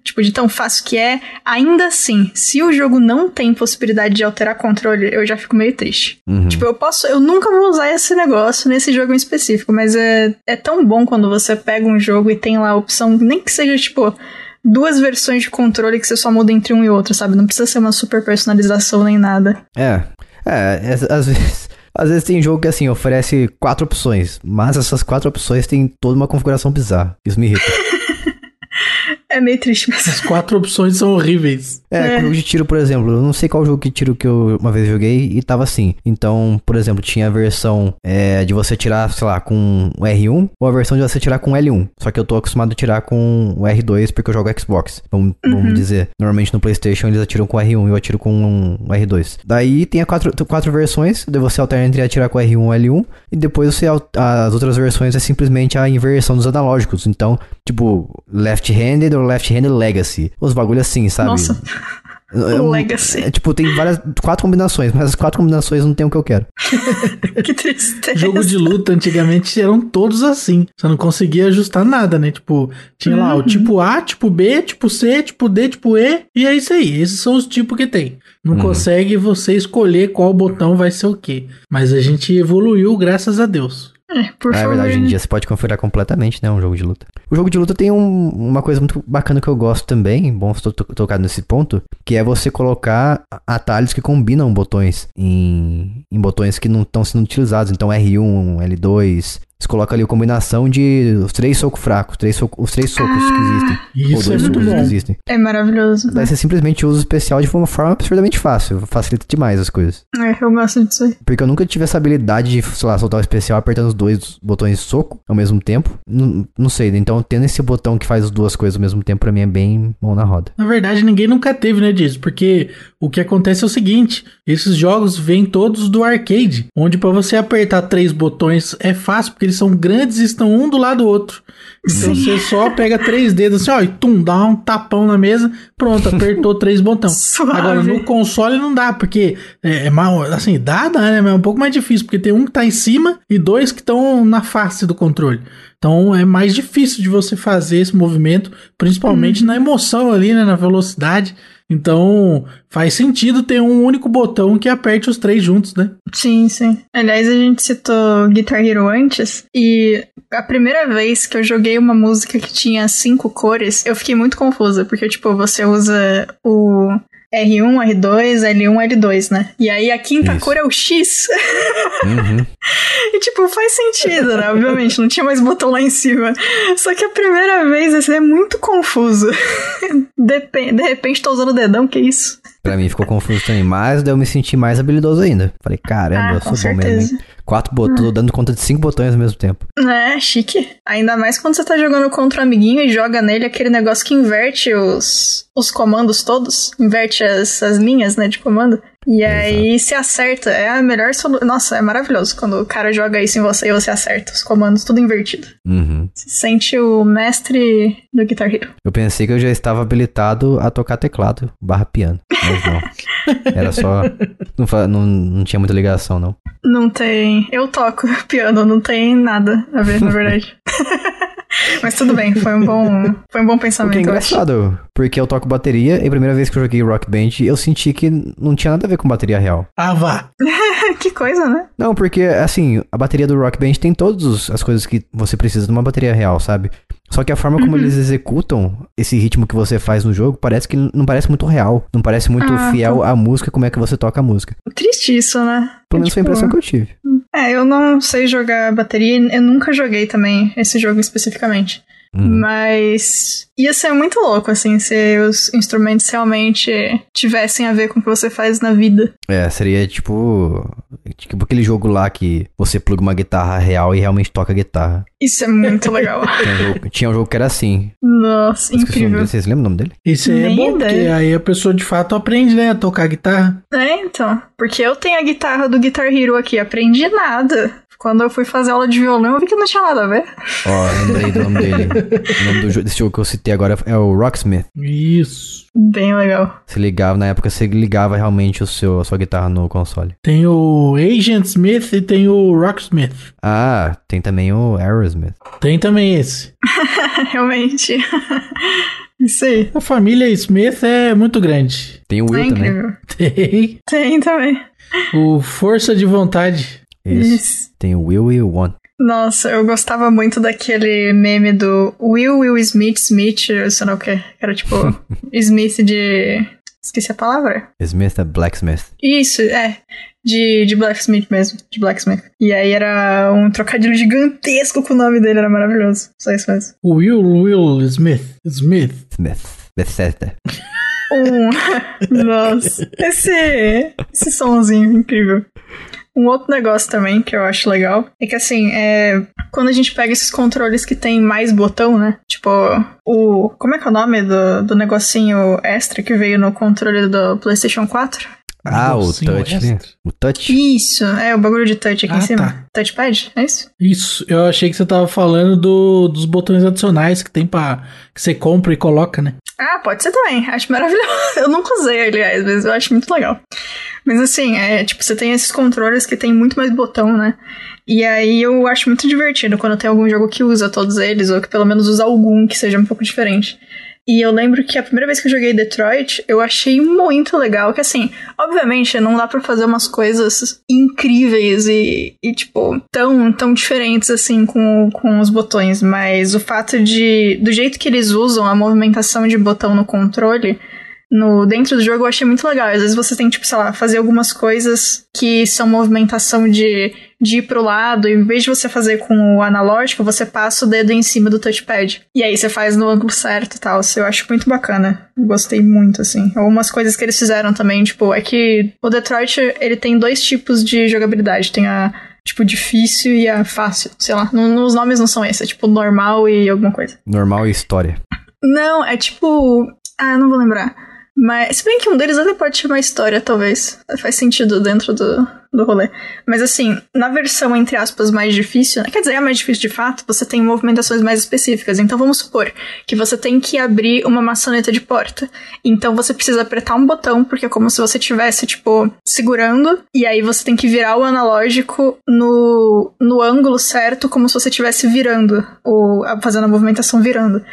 Tipo, de tão fácil que é. Ainda assim, se o jogo não tem possibilidade de alterar controle, eu já fico meio triste. Uhum. Tipo, eu posso. Eu nunca vou usar esse negócio nesse jogo em específico, mas é, é tão bom quando você pega um jogo e tem lá a opção, nem que seja, tipo, duas versões de controle que você só muda entre um e outro, sabe? Não precisa ser uma super personalização nem nada. É. É, é, às vezes. Às vezes tem jogo que assim oferece quatro opções, mas essas quatro opções têm toda uma configuração bizarra. Isso me irrita. É meio triste mesmo. As quatro opções são horríveis. É, com jogo de tiro, por exemplo, eu não sei qual jogo de tiro que eu uma vez joguei e tava assim. Então, por exemplo, tinha a versão é, de você tirar, sei lá, com o R1 ou a versão de você tirar com o L1. Só que eu tô acostumado a tirar com o R2 porque eu jogo Xbox. Vamos, vamos dizer. Normalmente no PlayStation eles atiram com o R1 e eu atiro com o R2. Daí tem a quatro, quatro versões, daí você alterna entre atirar com o R1 e o L1 e depois você as outras versões é simplesmente a inversão dos analógicos. Então, tipo, left-handed ou left-handed legacy. Os bagulho assim, sabe? Nossa. É um- Legacy. é, tipo, tem várias. Quatro combinações, mas as quatro combinações não tem o que eu quero. que tristeza. Jogo de luta antigamente eram todos assim. Você não conseguia ajustar nada, né? Tipo, tinha lá o tipo A, tipo B, tipo C, tipo D, tipo E. E é isso aí. Esses são os tipos que tem. Não Uhum. consegue você escolher qual botão vai ser o quê. Mas a gente evoluiu, graças a Deus. É, por Ah, é favor. verdade, hoje em dia você pode configurar completamente, né? Um jogo de luta. O jogo de luta tem um- uma coisa muito bacana que eu gosto também, bom to to tocar nesse ponto, que é você colocar atalhos que combinam botões em, em botões que não estão sendo utilizados. Então R1, L2. Você coloca ali a combinação de os três socos fracos, três soco- os três socos que existem. ou Isso é dois muito socos que bom. existem. É maravilhoso. Daí você simplesmente usa o especial de uma forma absurdamente fácil. Facilita demais as coisas. É, eu gosto disso aí. Porque eu nunca tive essa habilidade de, sei lá, soltar o especial apertando os dois botões de soco ao mesmo tempo. Não, não sei, então tendo esse botão que faz as duas coisas ao mesmo tempo, pra mim é bem mão na roda. Na verdade, ninguém nunca teve, né, disso? Porque o que acontece é o seguinte: esses jogos vêm todos do arcade, onde pra você apertar três botões é fácil, porque porque eles são grandes e estão um do lado do outro. Então Sim. você só pega três dedos assim, ó, e tum, dá um tapão na mesa, pronto, apertou três botões. Agora, no console não dá, porque é, é mal, assim, dá, dá, né? Mas é um pouco mais difícil, porque tem um que tá em cima e dois que estão na face do controle. Então é mais difícil de você fazer esse movimento, principalmente na emoção ali, né? Na velocidade. Então faz sentido ter um único botão que aperte os três juntos, né? Sim, sim. Aliás, a gente citou Guitar Hero antes, e a primeira vez que eu joguei uma música que tinha cinco cores, eu fiquei muito confusa, porque, tipo, você usa o R1, R2, L1, L2, né? E aí a quinta Isso. cor é o X. Uhum. E, tipo, faz sentido, né? Obviamente, não tinha mais botão lá em cima. Só que a primeira vez, assim, é muito confuso. Depe- de repente, tô usando o dedão, que isso? Pra mim ficou confuso também, mas daí eu me senti mais habilidoso ainda. Falei, caramba, Ah, eu sou bom mesmo. certeza. hein? Quatro botões, tô dando conta de cinco botões ao mesmo tempo. É, chique. Ainda mais quando você tá jogando contra um amiguinho e joga nele aquele negócio que inverte os, os comandos todos. Inverte as, as linhas, né, de comando. E aí se acerta. É a melhor solução. Nossa, é maravilhoso quando o cara joga isso em você e você acerta os comandos tudo invertido. Uhum. Se sente o mestre do Guitar Hero. Eu pensei que eu já estava habilitado a tocar teclado barra piano, mas não. Era só. Não, não, não tinha muita ligação, não. Não tem. Eu toco piano, não tem nada a ver, na verdade. Mas tudo bem, foi um bom, foi um bom O que pensamento. é eu acho. engraçado, porque eu toco bateria e a primeira vez que eu joguei Rock Band, eu senti que não tinha nada a ver com bateria real. Ah, vá. que coisa, né? Não, porque, assim, a bateria do Rock Band tem todas as coisas que você precisa de uma bateria real, sabe? Só que a forma como Uhum. eles executam esse ritmo que você faz no jogo parece que não parece muito real. Não parece muito Ah, fiel à música, como é que você toca a música. Triste isso, né? Pelo menos foi a Tipo, impressão que eu tive. É, eu não sei jogar bateria, eu nunca joguei também esse jogo especificamente. Uhum. Mas ia ser muito louco, assim, se os instrumentos realmente tivessem a ver com o que você faz na vida. É, seria tipo. Tipo aquele jogo lá que você pluga uma guitarra real e realmente toca a guitarra. Isso é muito legal. Tinha um jogo, tinha um jogo que era assim. Nossa, incrível. dele. Vocês lembram o nome dele? Isso aí é bom, porque aí a pessoa de fato aprende, né, a tocar guitarra. É, então. Porque eu tenho a guitarra do Guitar Hero aqui, aprendi nada. Quando eu fui fazer aula de violão, eu vi que não tinha nada a ver. Ó, lembrei do nome dele. O nome do jo- desse jogo que eu citei agora é o Rocksmith. Isso. Bem legal. Você ligava, na época você ligava realmente o seu, a sua guitarra no console. Tem o Agent Smith e tem o Rocksmith. Ah, tem também o Aerosmith. Tem também esse. Realmente. Isso aí. A família Smith é muito grande. Tem o É Will também. incrível. Tem Tem também. o Força de Vontade. Isso. Isso. Tem o Will e o One. Nossa, eu gostava muito daquele meme do Will Will Smith Smith, eu sei lá o que. Era tipo Smith de. Esqueci a palavra. Smith é Blacksmith. Isso, é. De, de Blacksmith mesmo. De Blacksmith. E aí era um trocadilho gigantesco com o nome dele, era maravilhoso. Só isso mesmo. Will Will Smith. Smith. Smith. Bethesda. Um. Nossa. Esse. Esse somzinho incrível. Um outro negócio também que eu acho legal é que assim, é, quando a gente pega esses controles que tem mais botão, né? Tipo, o. Como é que é o nome do, do negocinho extra que veio no controle do PlayStation 4? Ah, o touch, né? O touch. Isso, é o bagulho de touch aqui Ah, em cima. tá. Touchpad, é isso? Isso, eu achei que você tava falando do, dos botões adicionais que tem pra. que você compra e coloca, né? Ah, pode ser também. Acho maravilhoso. Eu nunca usei, aliás, mas eu acho muito legal. Mas assim, é tipo, você tem esses controles que tem muito mais botão, né? E aí eu acho muito divertido quando tem algum jogo que usa todos eles, ou que pelo menos usa algum que seja um pouco diferente. E eu lembro que a primeira vez que eu joguei Detroit, eu achei muito legal. Que assim, obviamente não dá pra fazer umas coisas incríveis e, e, tipo, tão, tão diferentes assim com, com os botões. Mas o fato de. Do jeito que eles usam a movimentação de botão no controle. No, dentro do jogo eu achei muito legal. Às vezes você tem, tipo, sei lá, fazer algumas coisas que são movimentação de, de ir pro lado, e em vez de você fazer com o analógico, você passa o dedo em cima do touchpad. E aí você faz no ângulo certo e tal. Isso eu acho muito bacana. Gostei muito, assim. Algumas coisas que eles fizeram também, tipo, é que o Detroit, ele tem dois tipos de jogabilidade. Tem a, tipo, difícil e a fácil. Sei lá, não- os nomes não são esses, é tipo normal e alguma coisa. Normal e história. Não, é tipo. Ah, não vou lembrar. Mas, se bem que um deles até pode uma história, talvez. Faz sentido dentro do, do rolê. Mas assim, na versão, entre aspas, mais difícil, quer dizer, é mais difícil de fato, você tem movimentações mais específicas. Então vamos supor que você tem que abrir uma maçaneta de porta. Então você precisa apertar um botão, porque é como se você estivesse, tipo, segurando, e aí você tem que virar o analógico no, no ângulo certo, como se você estivesse virando, ou fazendo a movimentação virando.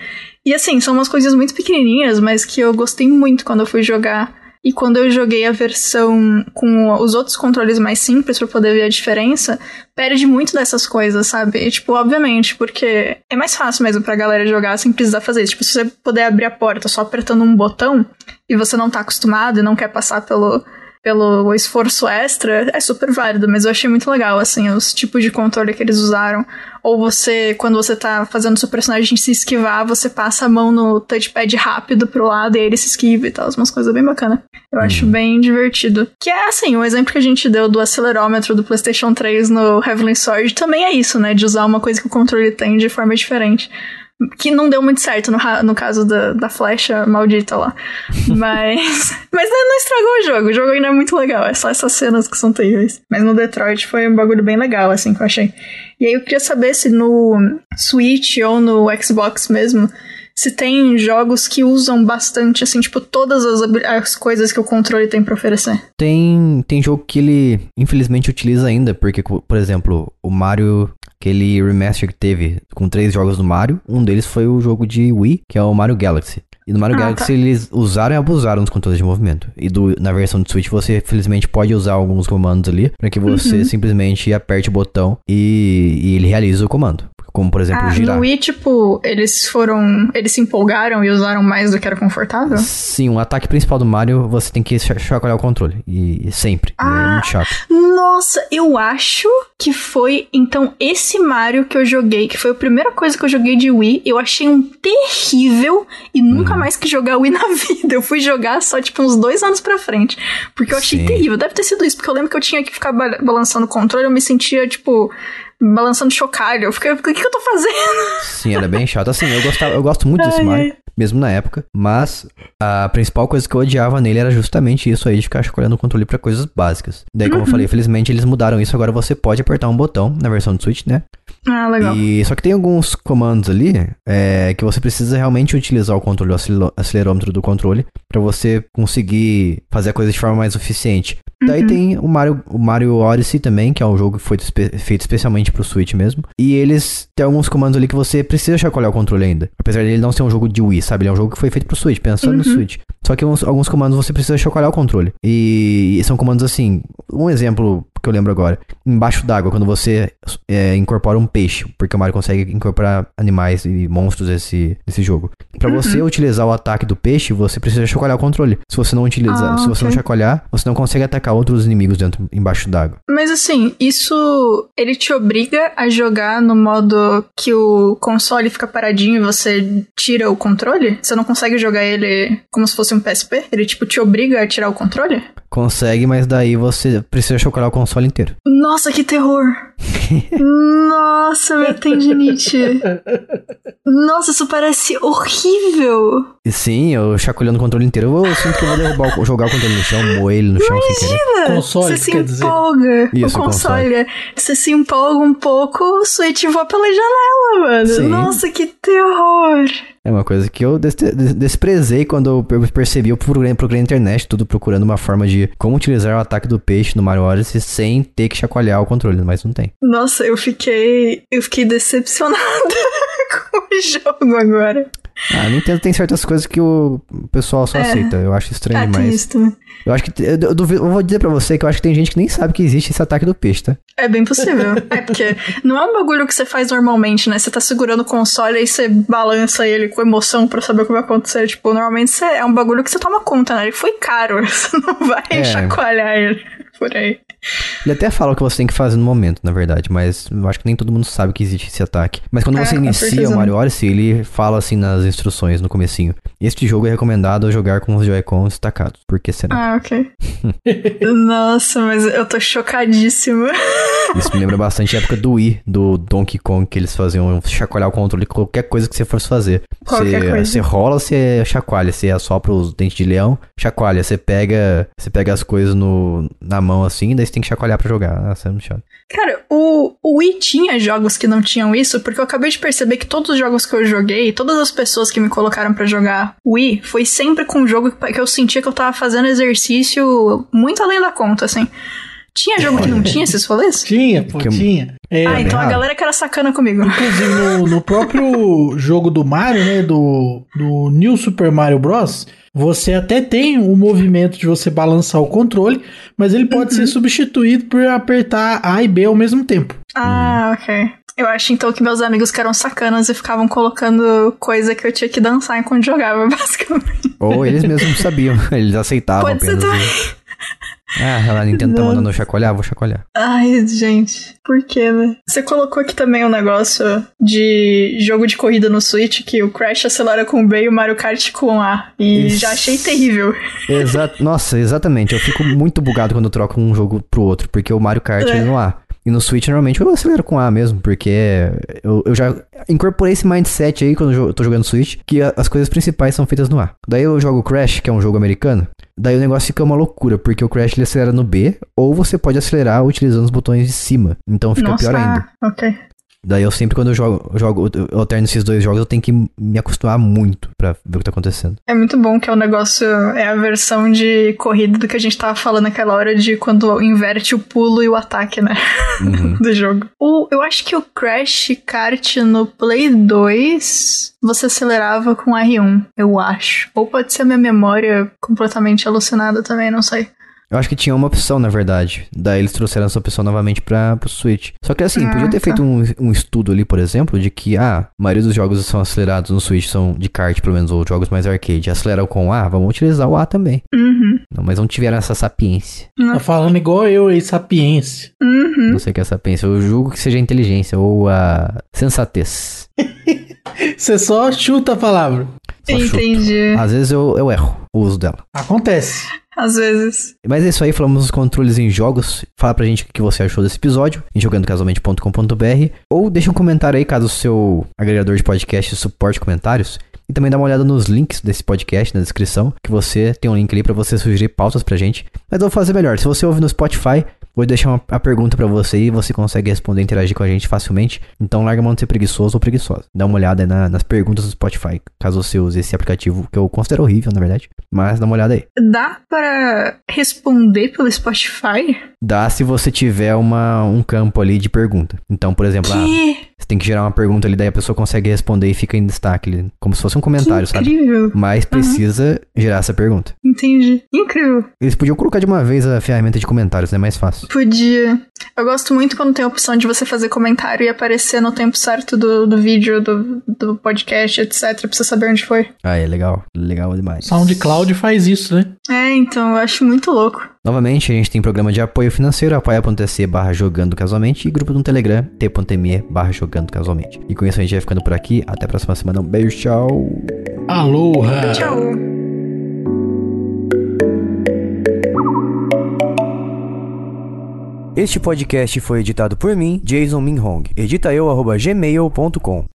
E assim, são umas coisas muito pequenininhas, mas que eu gostei muito quando eu fui jogar. E quando eu joguei a versão com os outros controles mais simples para poder ver a diferença, perde muito dessas coisas, sabe? E, tipo, obviamente, porque é mais fácil mesmo pra galera jogar sem precisar fazer isso. Tipo, se você puder abrir a porta só apertando um botão e você não tá acostumado e não quer passar pelo pelo esforço extra, é super válido, mas eu achei muito legal, assim, os tipos de controle que eles usaram. Ou você, quando você tá fazendo seu personagem se esquivar, você passa a mão no touchpad rápido pro lado e ele se esquiva e tal, umas coisas bem bacanas. Eu uhum. acho bem divertido. Que é, assim, o exemplo que a gente deu do acelerômetro do PlayStation 3 no Heavenly Sword também é isso, né, de usar uma coisa que o controle tem de forma diferente. Que não deu muito certo no, no caso da, da flecha maldita lá. Mas. mas não estragou o jogo. O jogo ainda é muito legal. É só essas cenas que são terríveis. Mas no Detroit foi um bagulho bem legal, assim, que eu achei. E aí eu queria saber se no Switch ou no Xbox mesmo se tem jogos que usam bastante, assim, tipo, todas as, as coisas que o controle tem pra oferecer. Tem, tem jogo que ele, infelizmente, utiliza ainda, porque, por exemplo, o Mario, aquele remaster que teve com três jogos do Mario, um deles foi o jogo de Wii, que é o Mario Galaxy. E no Mario ah, Galaxy tá. eles usaram e abusaram dos controles de movimento. E do, na versão de Switch você felizmente pode usar alguns comandos ali para que você uhum. simplesmente aperte o botão e, e, ele realiza o comando. Como, por exemplo, ah, girar. No Wii, tipo, eles foram. Eles se empolgaram e usaram mais do que era confortável? Sim, o ataque principal do Mario você tem que chacoalhar o controle. E, e sempre. Ah, é muito chato. Nossa, eu acho que foi, então, esse Mario que eu joguei, que foi a primeira coisa que eu joguei de Wii. Eu achei um terrível e nunca uhum. mais que jogar Wii na vida. Eu fui jogar só, tipo, uns dois anos pra frente. Porque eu achei Sim. terrível. Deve ter sido isso, porque eu lembro que eu tinha que ficar balançando o controle, eu me sentia, tipo balançando chocalho. Eu fiquei, o que, que eu tô fazendo? Sim, era bem chato. Assim, eu, gostava, eu gosto muito desse Mario, mesmo na época, mas a principal coisa que eu odiava nele era justamente isso aí de ficar escolhendo o controle para coisas básicas. Daí, como uhum. eu falei, felizmente eles mudaram isso, agora você pode apertar um botão na versão do Switch, né? Ah, legal. E, só que tem alguns comandos ali é, que você precisa realmente utilizar o controle, o acelerômetro do controle, para você conseguir fazer a coisa de forma mais eficiente. Daí uhum. tem o Mario, o Mario Odyssey também, que é um jogo que foi feito especialmente pro Switch mesmo. E eles têm alguns comandos ali que você precisa chacoalhar o controle ainda. Apesar dele não ser um jogo de Wii, sabe? Ele é um jogo que foi feito pro Switch, pensando uhum. no Switch. Só que uns, alguns comandos você precisa chacoalhar o controle. E, e são comandos assim. Um exemplo que eu lembro agora. Embaixo d'água, quando você é, incorpora um peixe, porque o Mario consegue incorporar animais e monstros nesse, nesse jogo. Para uhum. você utilizar o ataque do peixe, você precisa chacoalhar o controle. Se você não utilizar, ah, se você okay. não chacoalhar, você não consegue atacar outros inimigos dentro embaixo d'água. Mas assim, isso ele te obriga a jogar no modo que o console fica paradinho e você tira o controle? Você não consegue jogar ele como se fosse um PSP? Ele tipo te obriga a tirar o controle? Consegue, mas daí você precisa chacoalhar o console inteiro. Nossa, que terror! Nossa, minha tendinite. Nossa, isso parece horrível. Sim, eu chacoalhando o controle inteiro, eu sinto que eu vou derrubar, o, jogar o controle no chão, moer ele no chão Imagina, sem querer. Console, você se empolga. Dizer. Isso, o console. console. Você se empolga um pouco, o Switch voa pela janela, mano. Sim. Nossa, que terror. É uma coisa que eu desprezei quando eu percebi, eu procurei, procurei na internet, tudo procurando uma forma de como utilizar o ataque do peixe no Mario Odyssey sem ter que chacoalhar o controle, mas não tem. Nossa, eu fiquei. Eu fiquei decepcionada com o jogo agora. Ah, Nintendo tem certas coisas que o pessoal só é. aceita. Eu acho estranho é, demais. Eu acho que. Eu, eu, eu, vou dizer pra você que eu acho que tem gente que nem sabe que existe esse ataque do peixe, tá? É bem possível. é porque não é um bagulho que você faz normalmente, né? Você tá segurando o console e você balança ele com emoção pra saber o que vai acontecer. Tipo, normalmente é um bagulho que você toma conta, né? Ele foi caro. Você não vai é. chacoalhar ele por aí. Ele até fala o que você tem que fazer no momento, na verdade, mas eu acho que nem todo mundo sabe que existe esse ataque. Mas quando É, você inicia o Mario não. Odyssey, ele fala assim nas instruções, no comecinho. Este jogo é recomendado jogar com os Joy-Cons destacados. Por que será? Ah, ok. Nossa, mas eu tô chocadíssima. Isso me lembra bastante a época do Wii, do Donkey Kong, que eles faziam chacoalhar o controle qualquer coisa que você fosse fazer. Qualquer você, coisa. você rola, você chacoalha, você assopra os dentes de leão, chacoalha, você pega, você pega as coisas no, na mão assim, daí você tem que chacoalhar pra jogar. Nossa, é muito chato. Cara, o, o Wii tinha jogos que não tinham isso, porque eu acabei de perceber que todos os jogos que eu joguei, todas as pessoas que me colocaram pra jogar Wii, foi sempre com um jogo que eu sentia que eu tava fazendo exercício muito além da conta, assim. Tinha jogo que não tinha esses rolês? Tinha, pô, Que- tinha. É, ah, então a galera que era sacana comigo. Inclusive, no, no próprio jogo do Mario, né? Do, do New Super Mario Bros., você até tem o movimento de você balançar o controle, mas ele pode ser substituído por apertar A e B ao mesmo tempo. Ah, ok. Eu acho então que meus amigos que eram sacanas e ficavam colocando coisa que eu tinha que dançar enquanto jogava, basicamente. Ou eles mesmos sabiam, eles aceitavam Pode ser apenas. também. Ah, a Nintendo tá Não. mandando eu chacoalhar, vou chacoalhar. Ai, gente, por quê, né? Você colocou aqui também um negócio de jogo de corrida no Switch, que o Crash acelera com B e o Mario Kart com A. E Isso. já achei terrível. Exato. Nossa, exatamente. Eu fico muito bugado quando eu troco um jogo pro outro, porque o Mario Kart É. ele no A. E no Switch, normalmente, eu acelero com A mesmo, porque eu, eu já incorporei esse mindset aí quando eu tô jogando Switch, que as coisas principais são feitas no A. Daí eu jogo Crash, que é um jogo americano, daí o negócio fica uma loucura, porque o Crash ele acelera no B, ou você pode acelerar utilizando os botões de cima. Então fica Nossa, pior ainda. ah, ok. Daí eu sempre, quando eu jogo, eu jogo, eu alterno esses dois jogos, eu tenho que me acostumar muito pra ver o que tá acontecendo. É muito bom que é o negócio, é a versão de corrida do que a gente tava falando naquela hora de quando inverte o pulo e o ataque, né? Uhum. do jogo. O, eu acho que o Crash Kart no Play 2 você acelerava com R1, eu acho. Ou pode ser a minha memória completamente alucinada também, não sei. Eu acho que tinha uma opção, na verdade. Daí eles trouxeram essa opção novamente pra, pro Switch. Só que assim, Ah, podia ter tá. feito um, um estudo ali, por exemplo, de que, ah, a maioria dos jogos são acelerados no Switch, são de kart, pelo menos, ou jogos mais arcade. Aceleram com A, vamos utilizar o A também. Uhum. Não, mas não tiveram essa sapiência. Tá falando igual eu aí, sapiência. Uhum. Não sei o que é sapiência. Eu julgo que seja a inteligência ou a sensatez. Você só chuta a palavra. Só chuto. Entendi. Às vezes eu, eu erro o uso dela. Acontece. Às vezes. Mas é isso aí, falamos dos controles em jogos. Fala pra gente o que você achou desse episódio em jogandocasualmente.com.br ou deixa um comentário aí caso o seu agregador de podcast suporte comentários. E também dá uma olhada nos links desse podcast na descrição, que você tem um link ali pra você sugerir pautas pra gente. Mas eu vou fazer melhor. Se você ouve no Spotify, vou deixar uma, a pergunta pra você e você consegue responder e interagir com a gente facilmente. Então larga a mão de ser preguiçoso ou preguiçosa. Dá uma olhada aí na- nas perguntas do Spotify, caso você use esse aplicativo, que eu considero horrível, na verdade. Mas dá uma olhada aí. Dá para responder pelo Spotify? Dá se você tiver uma, um campo ali de pergunta. Então, por exemplo, ah, Que, você tem que gerar uma pergunta ali, daí a pessoa consegue responder e fica em destaque, ali, como se fosse um que comentário, sabe? incrível. Mas precisa gerar essa pergunta. Entendi. Incrível. Eles podiam colocar de uma vez a ferramenta de comentários, né? Mais fácil. Podia. Eu gosto muito quando tem a opção de você fazer comentário e aparecer no tempo certo do, do vídeo, do, do podcast, etc. Pra você saber onde foi. Ah, é legal. Legal demais. SoundCloud faz isso, né? É, então, eu acho muito louco. Novamente, a gente tem programa de apoio financeiro, apoia.se barra jogando casualmente e grupo no Telegram, t.me barra jogando casualmente. E com isso a gente vai ficando por aqui. Até a próxima semana. Um beijo, tchau. Aloha! Tchau. Este podcast foi editado por mim, Jason Minhong. Edita eu, arroba gmail.com.